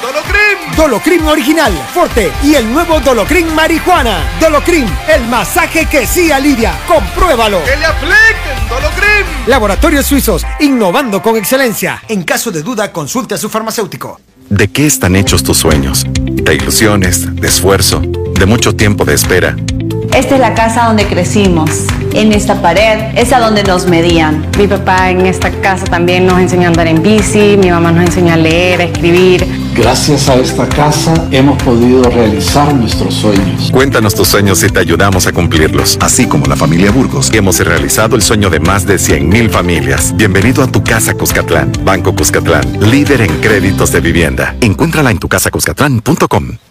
S10: Dolocrin!
S11: Dolocrin Original, Forte y el nuevo Dolocrin Marihuana. Dolocrin, el masaje que sí alivia. Compruébalo.
S10: ¡Que le apliquen Dolocrin!
S11: Laboratorios Suizos, innovando con excelencia. En caso de duda, consulte a su farmacéutico.
S1: ¿De qué están hechos tus sueños? De ilusiones, de esfuerzo, de mucho tiempo de espera.
S2: Esta es la casa donde crecimos. En esta pared es a donde nos medían.
S3: Mi papá en esta casa también nos enseñó a andar en bici, mi mamá nos enseñó a leer, a escribir.
S4: Gracias a esta casa hemos podido realizar nuestros sueños.
S1: Cuéntanos tus sueños y te ayudamos a cumplirlos. Así como la familia Burgos, hemos realizado el sueño de más de 100.000 familias. Bienvenido a tu casa Cuscatlán. Banco Cuscatlán, líder en créditos de vivienda. Encuéntrala en tu casa Cuscatlán.com.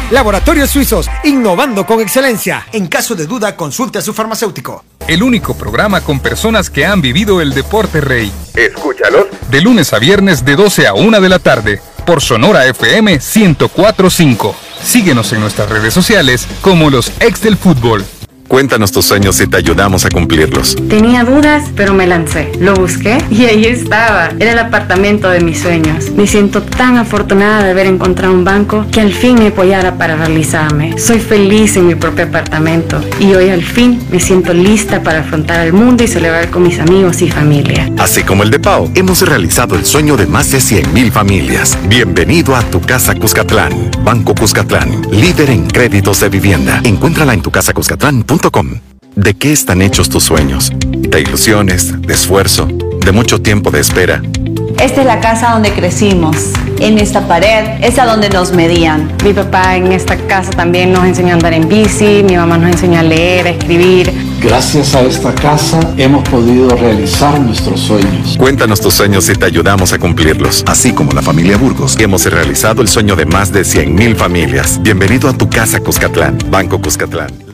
S11: Laboratorios Suizos, innovando con excelencia. En caso de duda, consulte a su farmacéutico.
S9: El único programa con personas que han vivido el deporte rey.
S10: Escúchalos.
S9: De lunes a viernes de 12 a 1 de la tarde por Sonora FM 1045. Síguenos en nuestras redes sociales como los ex del fútbol.
S1: Cuéntanos tus sueños y te ayudamos a cumplirlos.
S3: Tenía dudas, pero me lancé. Lo busqué y ahí estaba. Era el apartamento de mis sueños. Me siento tan afortunada de haber encontrado un banco que al fin me apoyara para realizarme. Soy feliz en mi propio apartamento y hoy al fin me siento lista para afrontar el mundo y celebrar con mis amigos y familia.
S1: Así como el de Pau, hemos realizado el sueño de más de 100.000 familias. Bienvenido a tu casa Cuscatlán. Banco Cuscatlán, líder en créditos de vivienda. Encuéntrala en tu casa ¿De qué están hechos tus sueños? De ilusiones, de esfuerzo, de mucho tiempo de espera.
S2: Esta es la casa donde crecimos. En esta pared es a donde nos medían.
S3: Mi papá en esta casa también nos enseñó a andar en bici, mi mamá nos enseñó a leer, a escribir.
S4: Gracias a esta casa hemos podido realizar nuestros sueños.
S1: Cuéntanos tus sueños y te ayudamos a cumplirlos. Así como la familia Burgos, hemos realizado el sueño de más de 100.000 familias. Bienvenido a tu casa Cuscatlán. Banco Cuscatlán.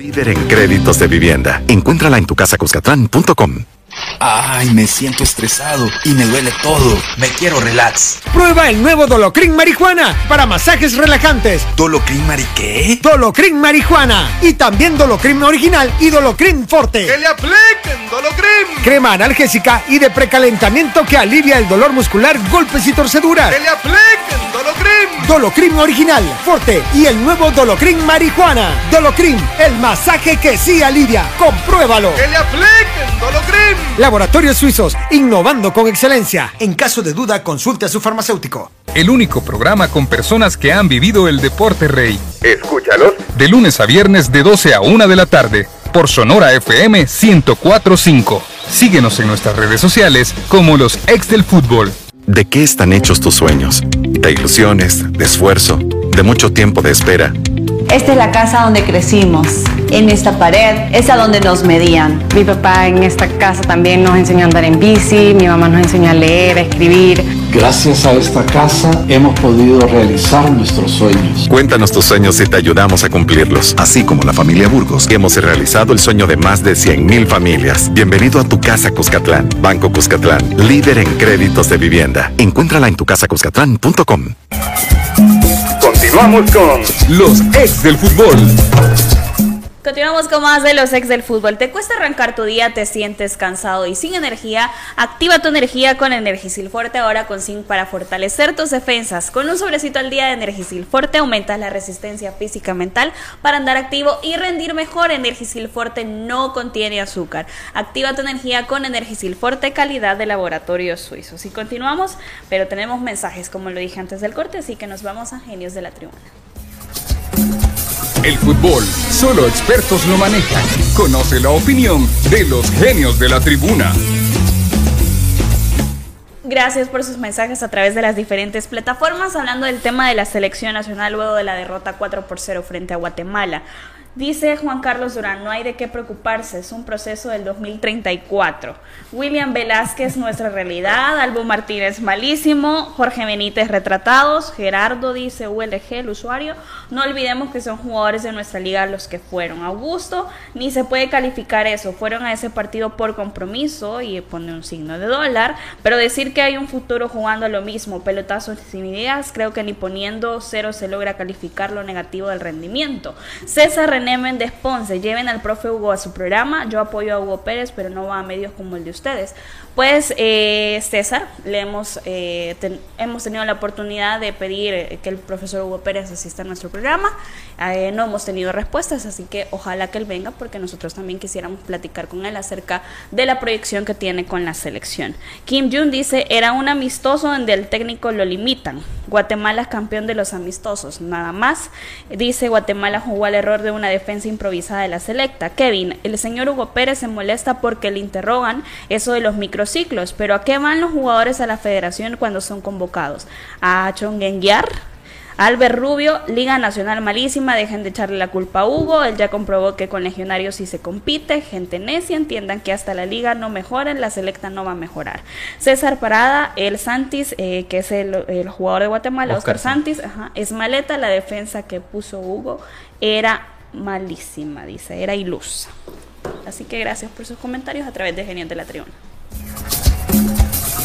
S1: Líder en créditos de vivienda. Encuéntrala en tu casa Cuscatlán.com.
S12: Ay, me siento estresado y me duele todo. Me quiero relax.
S11: Prueba el nuevo Dolocrin Marihuana para masajes relajantes.
S12: ¿Dolocrin Mari qué?
S11: Dolocrin Marihuana. Y también Dolocrin Original y Dolocrin Forte.
S10: ¡Que le apliquen Dolocrin!
S11: Crema analgésica y de precalentamiento que alivia el dolor muscular, golpes y torceduras.
S10: ¡Que le apliquen Dolocrin!
S11: Dolocrin Original, Forte y el nuevo Dolocrin Marihuana. Dolocrin, el masaje que sí alivia. Compruébalo.
S10: ¡Que le apliquen Dolocrin!
S11: Laboratorios Suizos, innovando con excelencia. En caso de duda, consulte a su farmacéutico.
S9: el único programa con personas que han vivido el deporte rey.
S10: Escúchalos.
S9: De lunes a viernes de 12 a 1 de la tarde por Sonora FM 1045. Síguenos en nuestras redes sociales como los ex del fútbol.
S1: ¿De qué están hechos tus sueños? De ilusiones, de esfuerzo, de mucho tiempo de espera.
S2: Esta es la casa donde crecimos. En esta pared es a donde nos medían.
S3: Mi papá en esta casa también nos enseñó a andar en bici, mi mamá nos enseñó a leer, a escribir.
S4: Gracias a esta casa hemos podido realizar nuestros sueños.
S1: Cuéntanos tus sueños y te ayudamos a cumplirlos. Así como la familia Burgos, hemos realizado el sueño de más de 100.000 familias. Bienvenido a tu casa Cuscatlán. Banco Cuscatlán, líder en créditos de vivienda. Encuéntrala en tucasacuscatlán.com.
S10: Continuamos con
S9: los ex del fútbol.
S5: Continuamos con más de los ex del fútbol. ¿Te cuesta arrancar tu día? ¿Te sientes cansado y sin energía? Activa tu energía con Energisil Forte ahora con zinc para fortalecer tus defensas. Con un sobrecito al día de Energisil Forte aumentas la resistencia física mental para andar activo y rendir mejor. Energisil Forte no contiene azúcar. Activa tu energía con Energisil Forte calidad de laboratorio suizo. Y continuamos, pero tenemos mensajes como lo dije antes del corte, así que nos vamos a Genios de la Tribuna.
S9: El fútbol, solo expertos lo manejan. Conoce la opinión de los genios de la tribuna.
S5: Gracias por sus mensajes a través de las diferentes plataformas, hablando del tema de la selección nacional luego de la derrota 4 por 0 frente a Guatemala. Dice Juan Carlos Durán, no hay de qué preocuparse, es un proceso del 2034. William Velázquez, nuestra realidad. Albo Martínez, malísimo. Jorge Benítez, retratados. Gerardo dice, ULG, el usuario. No olvidemos que son jugadores de nuestra liga los que fueron. Augusto, ni se puede calificar eso. Fueron a ese partido por compromiso y pone un signo de dólar. Pero decir que hay un futuro jugando lo mismo, pelotazos sin ideas, creo que ni poniendo cero se logra calificar lo negativo del rendimiento. César René Méndez Ponce, lleven al profe Hugo a su programa. Yo apoyo a Hugo Pérez, pero no va a medios como el de ustedes. Pues eh, César, le hemos, eh, hemos tenido la oportunidad de pedir que el profesor Hugo Pérez asista a nuestro programa. Eh, no hemos tenido respuestas, así que ojalá que él venga porque nosotros también quisiéramos platicar con él acerca de la proyección que tiene con la selección. Kim Jun dice, era un amistoso donde el técnico lo limitan. Guatemala es campeón de los amistosos, nada más. Dice, Guatemala jugó al error de una defensa improvisada de la selecta. Kevin, el señor Hugo Pérez se molesta porque le interrogan eso de los micro ciclos, pero ¿a qué van los jugadores a la federación cuando son convocados? ¿A chonguenguear? Albert Rubio, Liga Nacional malísima, dejen de echarle la culpa a Hugo, él ya comprobó que con legionarios sí se compite, gente necia, entiendan que hasta la liga no mejora, la selecta no va a mejorar. César Parada, el Santis, eh, que es el, jugador de Guatemala, Oscar, Santis, es maleta, la defensa que puso Hugo era malísima, dice, era ilusa. Así que gracias por sus comentarios a través de Genial de la Tribuna.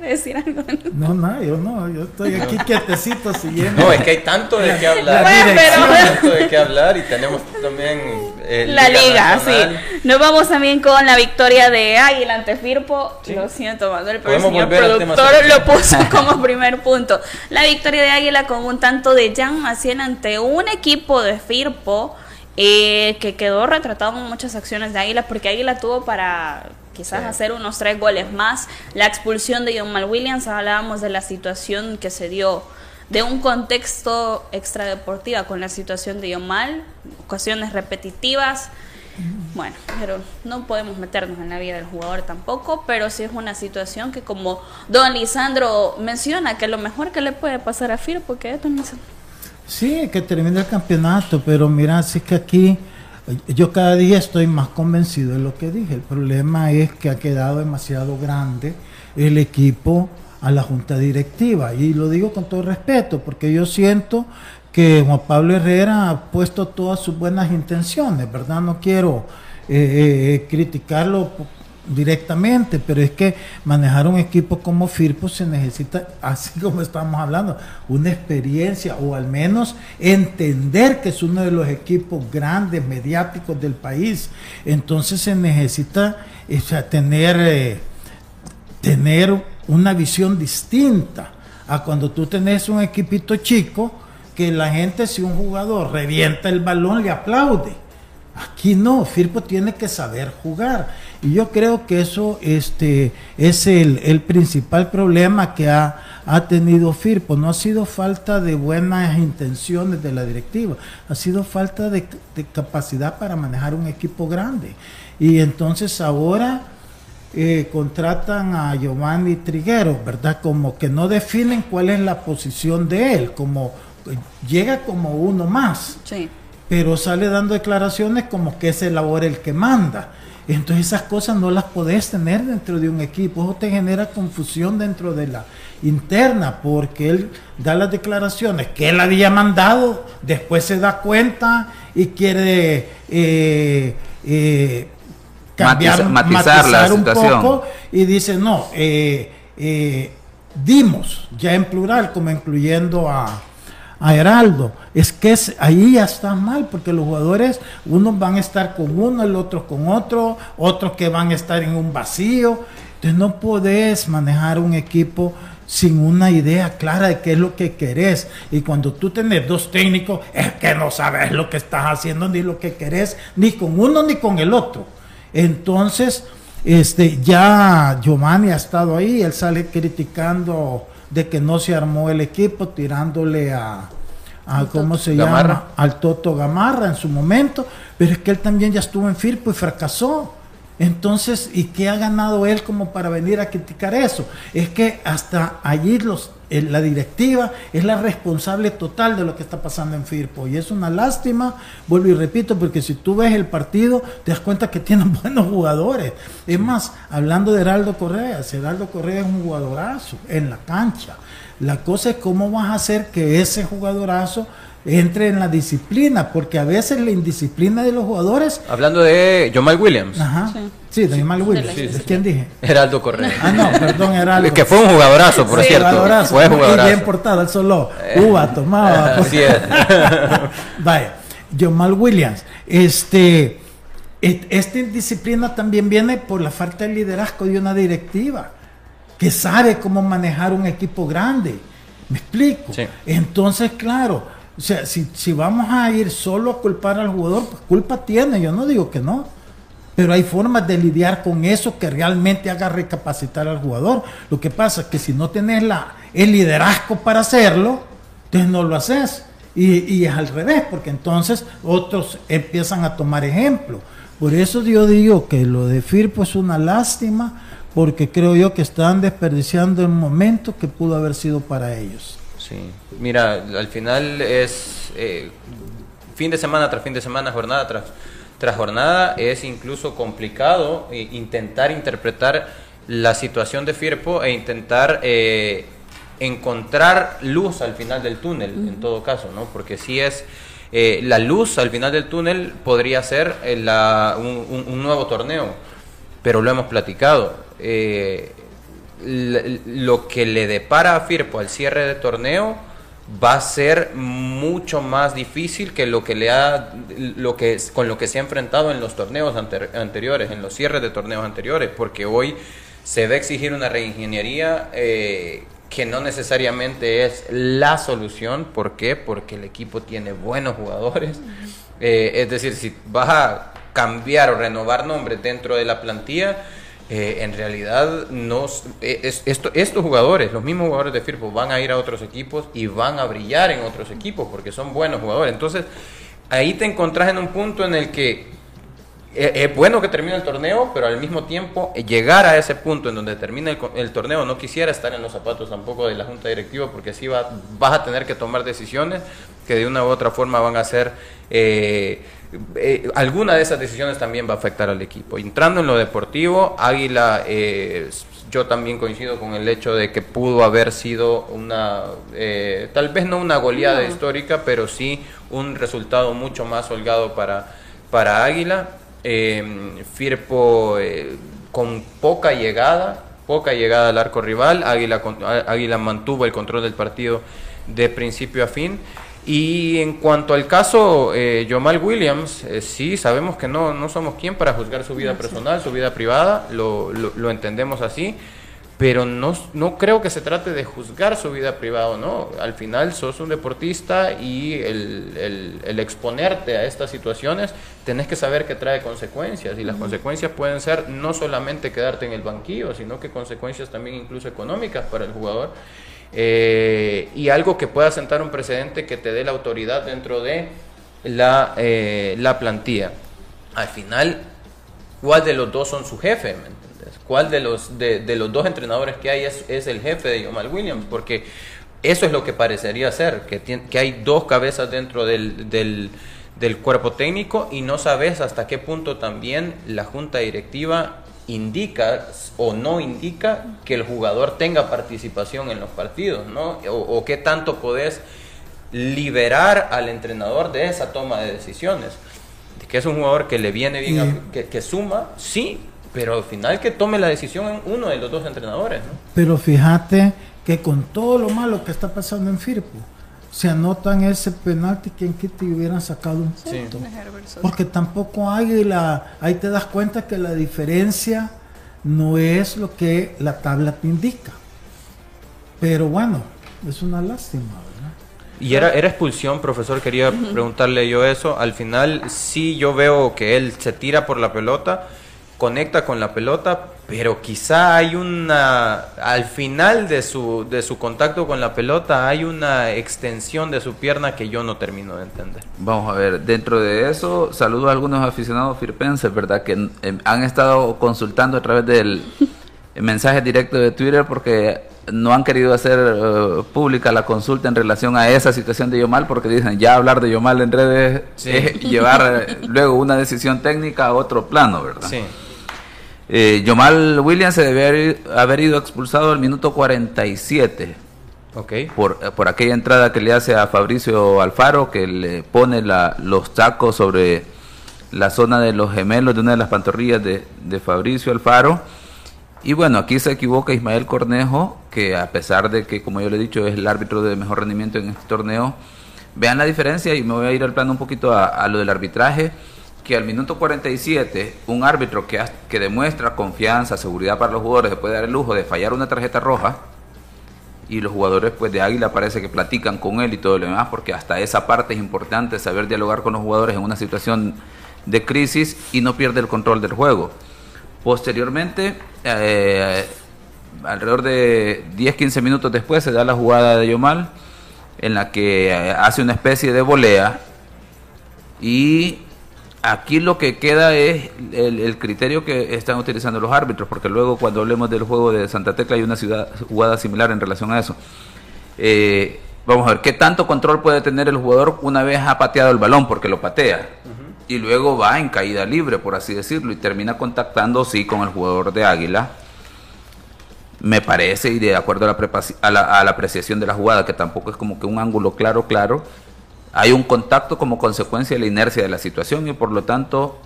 S5: ¿Quiere decir algo?
S6: No, no, yo no, yo estoy aquí quietecito siguiendo.
S7: No, es que hay tanto de qué hablar. Hay tanto de qué hablar y tenemos también
S5: la liga, sí. Nos vamos también con la victoria de Águila ante Firpo. Lo siento, Manuel, pero el señor productor lo puso (laughs) como primer punto. La victoria de Águila con un tanto de Jan Maciel ante un equipo de Firpo. Eh, que quedó retratado en muchas acciones de Águila, porque Águila tuvo para quizás hacer unos tres goles más. La expulsión de John Mal Williams, hablábamos de la situación que se dio de un contexto extradeportiva con la situación de Mal, ocasiones repetitivas. Bueno, pero no podemos meternos en la vida del jugador tampoco, pero sí es una situación que como don Lisandro menciona, que lo mejor que le puede pasar a Firo, porque esto no
S6: Sí, que termine el campeonato, pero mira, sí que aquí yo cada día estoy más convencido de lo que dije. El problema es que ha quedado demasiado grande el equipo a la junta directiva. Y lo digo con todo respeto, porque yo siento que Juan Pablo Herrera ha puesto todas sus buenas intenciones, ¿verdad? No quiero eh, eh, eh, criticarlo directamente, pero es que manejar un equipo como Firpo se necesita, así como estamos hablando, una experiencia o al menos entender que es uno de los equipos grandes, mediáticos del país. Entonces se necesita tener, eh, tener una visión distinta a cuando tú tenés un equipito chico que la gente, si un jugador revienta el balón, le aplaude Aquí no, Firpo tiene que saber jugar. Y yo creo que eso este, es el, el principal problema que ha, ha, tenido Firpo. No ha sido falta de buenas intenciones de la directiva, ha sido falta de, de capacidad para manejar un equipo grande. Y entonces ahora eh, contratan a Giovanni Triguero, ¿verdad? Como que no definen cuál es la posición de él, como llega como uno más.
S5: Sí
S6: pero sale dando declaraciones como que es el labor el que manda. Entonces esas cosas no las podés tener dentro de un equipo, eso te genera confusión dentro de la interna, porque él da las declaraciones que él había mandado, después se da cuenta y quiere eh, eh, cambiar,
S8: matizar, matizar, matizar
S6: un
S8: situación.
S6: poco y dice, no, eh, dimos, ya en plural, como incluyendo a, a Heraldo. Es que ahí ya está mal, porque los jugadores, unos van a estar con uno, el otro con otro, otros que van a estar en un vacío. Entonces no podés manejar un equipo sin una idea clara de qué es lo que querés. Y cuando tú tenés dos técnicos, es que no sabes lo que estás haciendo, ni lo que querés, ni con uno ni con el otro. Entonces, este, ya Giovanni ha estado ahí, él sale criticando de que no se armó el equipo, tirándole a, a ¿cómo se
S7: Gamarra.
S6: llama? Al Toto Gamarra en su momento, pero es que él también ya estuvo en Firpo y fracasó. Entonces, ¿y qué ha ganado él como para venir a criticar eso? Es que hasta allí los, eh, la directiva es la responsable total de lo que está pasando en Firpo. Y es una lástima, vuelvo y repito, porque si tú ves el partido, te das cuenta que (laughs) tienen buenos jugadores. Es más, hablando de Heraldo Correa, si Heraldo Correa es un jugadorazo en la cancha. La cosa es cómo vas a hacer que ese jugadorazo entre en la disciplina, porque a veces la indisciplina de los jugadores.
S7: Hablando de Jamal Williams.
S6: Ajá. Sí, de Jamal Williams.
S7: Sí, sí,
S6: ¿De
S7: sí.
S6: quién dije?
S7: Heraldo Correa.
S6: Ah, no, perdón, Heraldo.
S7: Que fue un jugadorazo, por
S6: Sí,
S7: cierto.
S6: jugadorazo.
S7: Fue
S6: Y
S7: jugadorazo.
S6: bien portado, él solo uva tomaba. pues.
S7: Así es. (laughs)
S6: Vaya, Jamal Williams. Este, esta indisciplina también viene por la falta de liderazgo de una directiva que sabe cómo manejar un equipo grande. ¿Me explico?
S7: Sí.
S6: Entonces, claro, o sea, si, si vamos a ir solo a culpar al jugador, pues culpa tiene, yo no digo que no. Pero hay formas de lidiar con eso que realmente haga recapacitar al jugador. Lo que pasa es que si no tenés la, el liderazgo para hacerlo, entonces no lo haces. Y, y es al revés, porque entonces otros empiezan a tomar ejemplo. Por eso yo digo que lo de Firpo es una lástima, porque creo yo que están desperdiciando el momento que pudo haber sido para ellos.
S7: Sí, mira, al final es eh, fin de semana tras fin de semana, jornada tras, tras jornada, es incluso complicado eh, intentar interpretar la situación de Firpo e intentar eh, encontrar luz al final del túnel, en todo caso, ¿no? Porque si es... eh, la luz al final del túnel podría ser eh, la- un, un- un nuevo torneo, pero lo hemos platicado. Eh, lo que le depara a Firpo al cierre de torneo va a ser mucho más difícil que lo que le ha lo que con lo que se ha enfrentado en los torneos anter- anteriores, en los cierres de torneos anteriores, porque hoy se va a exigir una reingeniería eh, que no necesariamente es la solución. ¿Por qué? Porque el equipo tiene buenos jugadores. Eh, es decir, si vas a cambiar o renovar nombres dentro de la plantilla, eh, en realidad no eh, es- esto- estos jugadores, los mismos jugadores de Firpo, van a ir a otros equipos y van a brillar en otros equipos porque son buenos jugadores. Entonces, ahí te encontrás en un punto en el que eh, es bueno que termine el torneo, pero al mismo tiempo eh, llegar a ese punto en donde termina el, el torneo, no quisiera estar en los zapatos tampoco de la junta directiva, porque así va, vas a tener que tomar decisiones que de una u otra forma van a ser, eh, alguna de esas decisiones también va a afectar al equipo. Entrando en lo deportivo, Águila, eh, yo también coincido con el hecho de que pudo haber sido una, eh, tal vez no una goleada
S5: No.
S7: histórica, pero sí un resultado mucho más holgado para, para Águila. Eh, Firpo eh, con poca llegada, poca llegada al arco rival. Águila, Águila mantuvo el control del partido de principio a fin. Y en cuanto al caso eh, Jamal Williams, eh, sí, sabemos que no, no somos quien para juzgar su vida personal, su vida privada, lo, lo- lo entendemos así, pero no, no creo que se trate de juzgar su vida privada, ¿no? Al final sos un deportista y el, el, el exponerte a estas situaciones, tenés que saber que trae consecuencias y las consecuencias pueden ser no solamente quedarte en el banquillo, sino que consecuencias también incluso económicas para el jugador. Eh, y algo que pueda sentar un precedente que te dé la autoridad dentro de la, eh, la plantilla. Al final, ¿cuál de los dos son su jefe? ¿Cuál de los, de, los dos entrenadores que hay es, el jefe de Jamal Williams? Porque eso es lo que parecería ser, que, que hay dos cabezas dentro del, del, del, cuerpo técnico y no sabes hasta qué punto también la junta directiva indica o no indica que el jugador tenga participación en los partidos, ¿no? O, qué tanto podés liberar al entrenador de esa toma de decisiones. Que es un jugador que le viene bien, que, que, suma, sí, pero al final que tome la decisión uno de los dos entrenadores.
S6: Pero fíjate que con todo lo malo que está pasando en Firpo, se anotan ese penalti que en te hubieran sacado un punto. Porque tampoco hay la, ahí te das cuenta que la diferencia no es lo que la tabla te indica. Pero bueno, es una lástima, ¿verdad?
S7: Y era, era expulsión, profesor, quería preguntarle yo eso. Al final sí yo veo que él se tira por la pelota, conecta con la pelota, pero quizá hay una, al final de su, de su contacto con la pelota, hay una extensión de su pierna que yo no termino de entender.
S8: Vamos a ver, dentro de eso, saludo a algunos aficionados firpenses, ¿verdad? Que em, han estado consultando a través del (laughs) mensaje directo de Twitter porque no han querido hacer eh, pública la consulta en relación a esa situación de Yomal porque dicen ya hablar de Yomal en redes es llevar (laughs) eh, luego una decisión técnica a otro plano, ¿verdad? Sí. Eh, Yomal Williams se debe haber ido expulsado al minuto 47. Okay. Por, eh, por aquella entrada que le hace a Fabricio Alfaro, que le pone la, los tacos sobre la zona de los gemelos de una de las pantorrillas de, de Fabricio Alfaro. Y bueno, aquí se equivoca Ismael Cornejo, que a pesar de que, como yo le he dicho, es el árbitro de mejor rendimiento en este torneo, vean la diferencia y me voy a ir al plano un poquito a, a lo del arbitraje que al minuto 47 un árbitro que, que demuestra confianza, seguridad para los jugadores, puede dar el lujo de fallar una tarjeta roja y los jugadores pues de Águila parece que platican con él y todo lo demás porque hasta esa parte es importante saber dialogar con los jugadores en una situación de crisis y no pierde el control del juego. Posteriormente, eh, alrededor de 10-15 minutos después se da la jugada de Yomal en la que eh, hace una especie de volea y Aquí lo que queda es el, criterio que están utilizando los árbitros, porque luego cuando hablemos del juego de Santa Tecla hay una ciudad, jugada similar en relación a eso. Eh, vamos a ver, ¿qué tanto control puede tener el jugador una vez ha pateado el balón? Porque lo patea. Y luego va en caída libre, por así decirlo, y termina contactando, sí, con el jugador de Águila. Me parece, y de acuerdo a la, a la, a la apreciación de la jugada, que tampoco es como que un ángulo claro, claro, hay un contacto como consecuencia de la inercia de la situación y por lo tanto,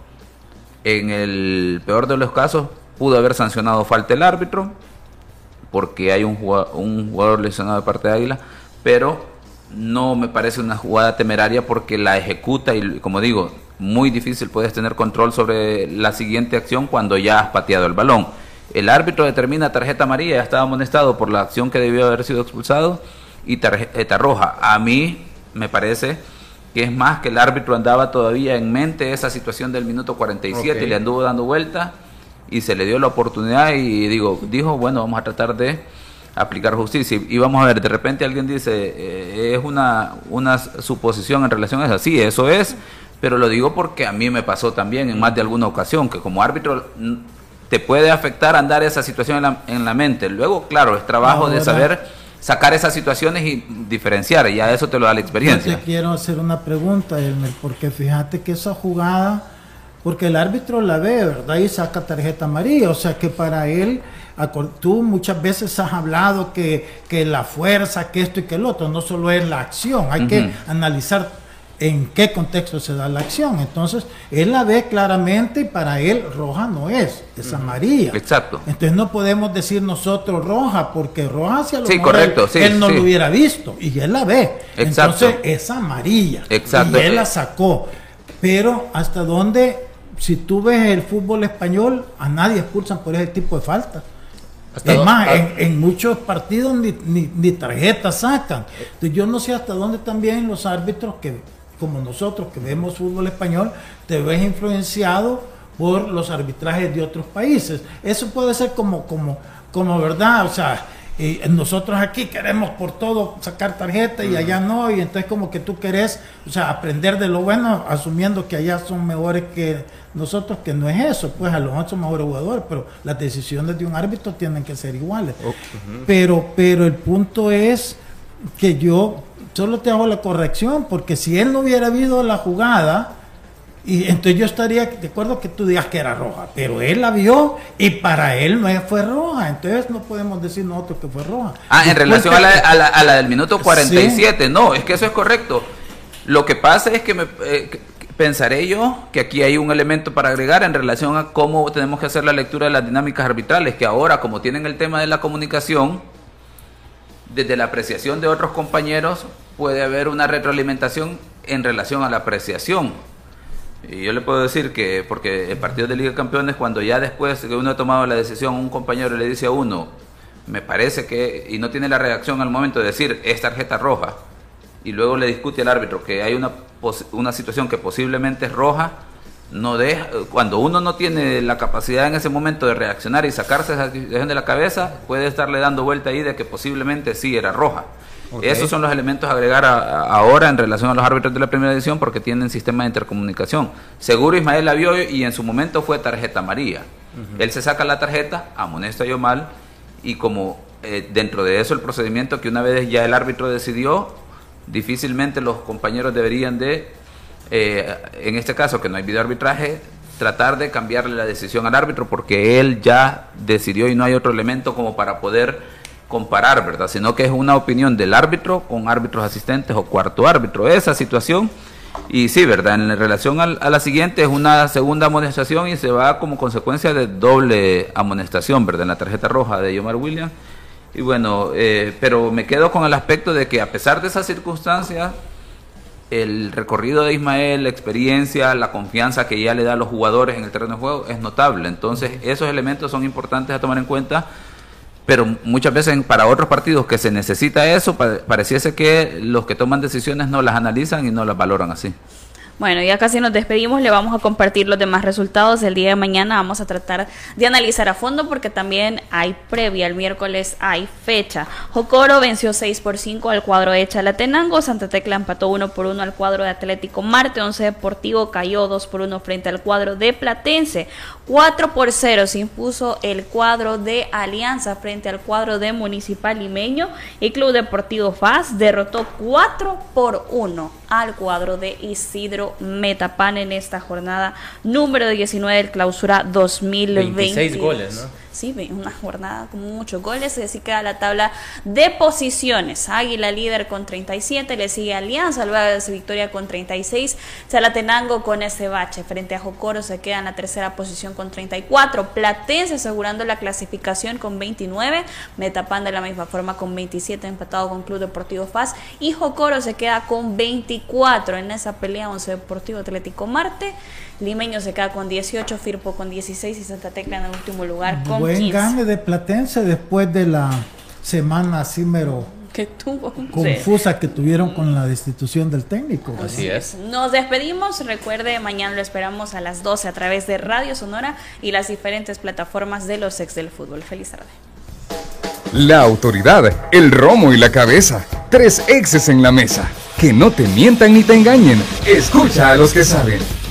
S8: en el peor de los casos, pudo haber sancionado falta el árbitro porque hay un jugador, lesionado de parte de Águila, pero no me parece una jugada temeraria porque la ejecuta y como digo, muy difícil puedes tener control sobre la siguiente acción cuando ya has pateado el balón. El árbitro determina tarjeta amarilla, ya estaba amonestado por la acción que debió haber sido expulsado y tarjeta roja. A mí me parece que es más que el árbitro andaba todavía en mente esa situación del minuto 47 y le anduvo dando vuelta y se le dio la oportunidad y digo, dijo, bueno, vamos a tratar de aplicar justicia. Y vamos a ver, de repente alguien dice, eh, es una, una suposición en relación a eso. Sí, eso es, pero lo digo porque a mí me pasó también en más de alguna ocasión, que como árbitro te puede afectar andar esa situación en la, en la mente. Luego, claro, es trabajo de saber sacar esas situaciones y diferenciar, y ya eso te lo da la experiencia.
S6: Yo te quiero hacer una pregunta, Elmer, porque fíjate que esa jugada, porque el árbitro la ve, ¿verdad? Y saca tarjeta amarilla, o sea que para él, tú muchas veces has hablado que, que la fuerza, que esto y que el otro, no solo es la acción, hay que analizar en qué contexto se da la acción. Entonces, él la ve claramente y para él roja no es, es amarilla.
S8: Exacto.
S6: Entonces no podemos decir nosotros roja, porque roja hacia lo
S8: sí, correcto,
S6: él, no lo hubiera visto y él la ve. Entonces es amarilla.
S8: Exacto.
S6: Y él la sacó. Pero hasta dónde, si tú ves el fútbol español, a nadie expulsan por ese tipo de falta. Es más, en, en, muchos partidos ni, ni, ni tarjetas sacan. Entonces, yo no sé hasta dónde también los árbitros que, como nosotros que vemos fútbol español, te ves influenciado por los arbitrajes de otros países. Eso puede ser como, como, como verdad, o sea, y nosotros aquí queremos por todo sacar tarjeta y allá no, y entonces como que tú querés, o sea, aprender de lo bueno, asumiendo que allá son mejores que nosotros, que no es eso, pues a los otros son mejores jugadores, pero las decisiones de un árbitro tienen que ser iguales. Pero, pero el punto es que yo solo te hago la corrección, porque si él no hubiera habido la jugada, y entonces yo estaría de acuerdo que tú digas que era roja, pero él la vio y para él no fue roja, entonces no podemos decir nosotros que fue roja.
S8: Ah, en relación a la, a, la, a la, del minuto 47, sí. no, es que eso es correcto. Lo que pasa es que me, eh, pensaré yo que aquí hay un elemento para agregar en relación a cómo tenemos que hacer la lectura de las dinámicas arbitrales, que ahora como tienen el tema de la comunicación, desde la apreciación de otros compañeros puede haber una retroalimentación en relación a la apreciación y yo le puedo decir que, porque el partido de Liga de Campeones, cuando ya después que uno ha tomado la decisión, un compañero le dice a uno, me parece que, y no tiene la reacción al momento de decir, es tarjeta roja, y luego le discute al árbitro que hay una, una situación que posiblemente es roja, no deja, cuando uno no tiene la capacidad en ese momento de reaccionar y sacarse esa situación de la cabeza, puede estarle dando vuelta ahí de que posiblemente sí era roja. Okay. Esos son los elementos a agregar a, a ahora en relación a los árbitros de la primera edición porque tienen sistema de intercomunicación. Seguro Ismael la vio y en su momento fue tarjeta amarilla. Uh -huh. Él se saca la tarjeta, amonesta yo mal, y como eh, dentro de eso el procedimiento que una vez ya el árbitro decidió, difícilmente los compañeros deberían de, eh, en este caso que no hay videoarbitraje, tratar de cambiarle la decisión al árbitro porque él ya decidió y no hay otro elemento como para poder comparar, ¿verdad? Sino que es una opinión del árbitro con árbitros asistentes o cuarto árbitro. Esa situación, y sí, ¿verdad? En relación al, a la siguiente es una segunda amonestación y se va como consecuencia de doble amonestación, ¿verdad? En la tarjeta roja de Yomar Williams. Y bueno, eh, pero me quedo con el aspecto de que a pesar de esas circunstancias, el recorrido de Ismael, la experiencia, la confianza que ya le da a los jugadores en el terreno de juego es notable. Entonces, esos elementos son importantes a tomar en cuenta pero muchas veces para otros partidos que se necesita eso, pareciese que los que toman decisiones no las analizan y no las valoran así.
S5: Bueno, ya casi nos despedimos, le vamos a compartir los demás resultados. El día de mañana vamos a tratar de analizar a fondo porque también hay previa, el miércoles hay fecha. Jocoro venció 6 por 5 al cuadro de Chalatenango, Santa Tecla empató 1 por 1 al cuadro de Atlético Marte, Once Deportivo cayó 2 por 1 frente al cuadro de Platense, 4 por 0 se impuso el cuadro de Alianza frente al cuadro de Municipal Limeño. Y Club Deportivo FAS derrotó 4 por 1 al cuadro de Isidro Metapan en esta jornada número 19 del clausura 2020.
S7: 26 goles, ¿no?
S5: Sí, una jornada con muchos goles, así queda la tabla de posiciones. Águila líder con 37, le sigue Alianza, luego de su victoria con 36. Chalatenango con ese bache frente a Jocoro se queda en la tercera posición con 34. Platense asegurando la clasificación con 29. Metapan de la misma forma con 27, empatado con Club Deportivo FAS. Y Jocoro se queda con 24 en esa pelea, Once Deportivo Atlético Marte. Limeño se queda con 18, Firpo con 16 y Santa Tecla en el último lugar con
S6: Buen
S5: 15.
S6: gane de Platense después de la semana así mero
S5: que tuvo
S6: confusa que tuvieron con la destitución del técnico.
S7: Así es.
S5: Nos despedimos. Recuerde, mañana lo esperamos a las 12 a través de Radio Sonora y las diferentes plataformas de los ex del fútbol. Feliz tarde.
S9: La autoridad, el romo y la cabeza. Tres exes en la mesa. Que no te mientan ni te engañen. Escucha a los que saben.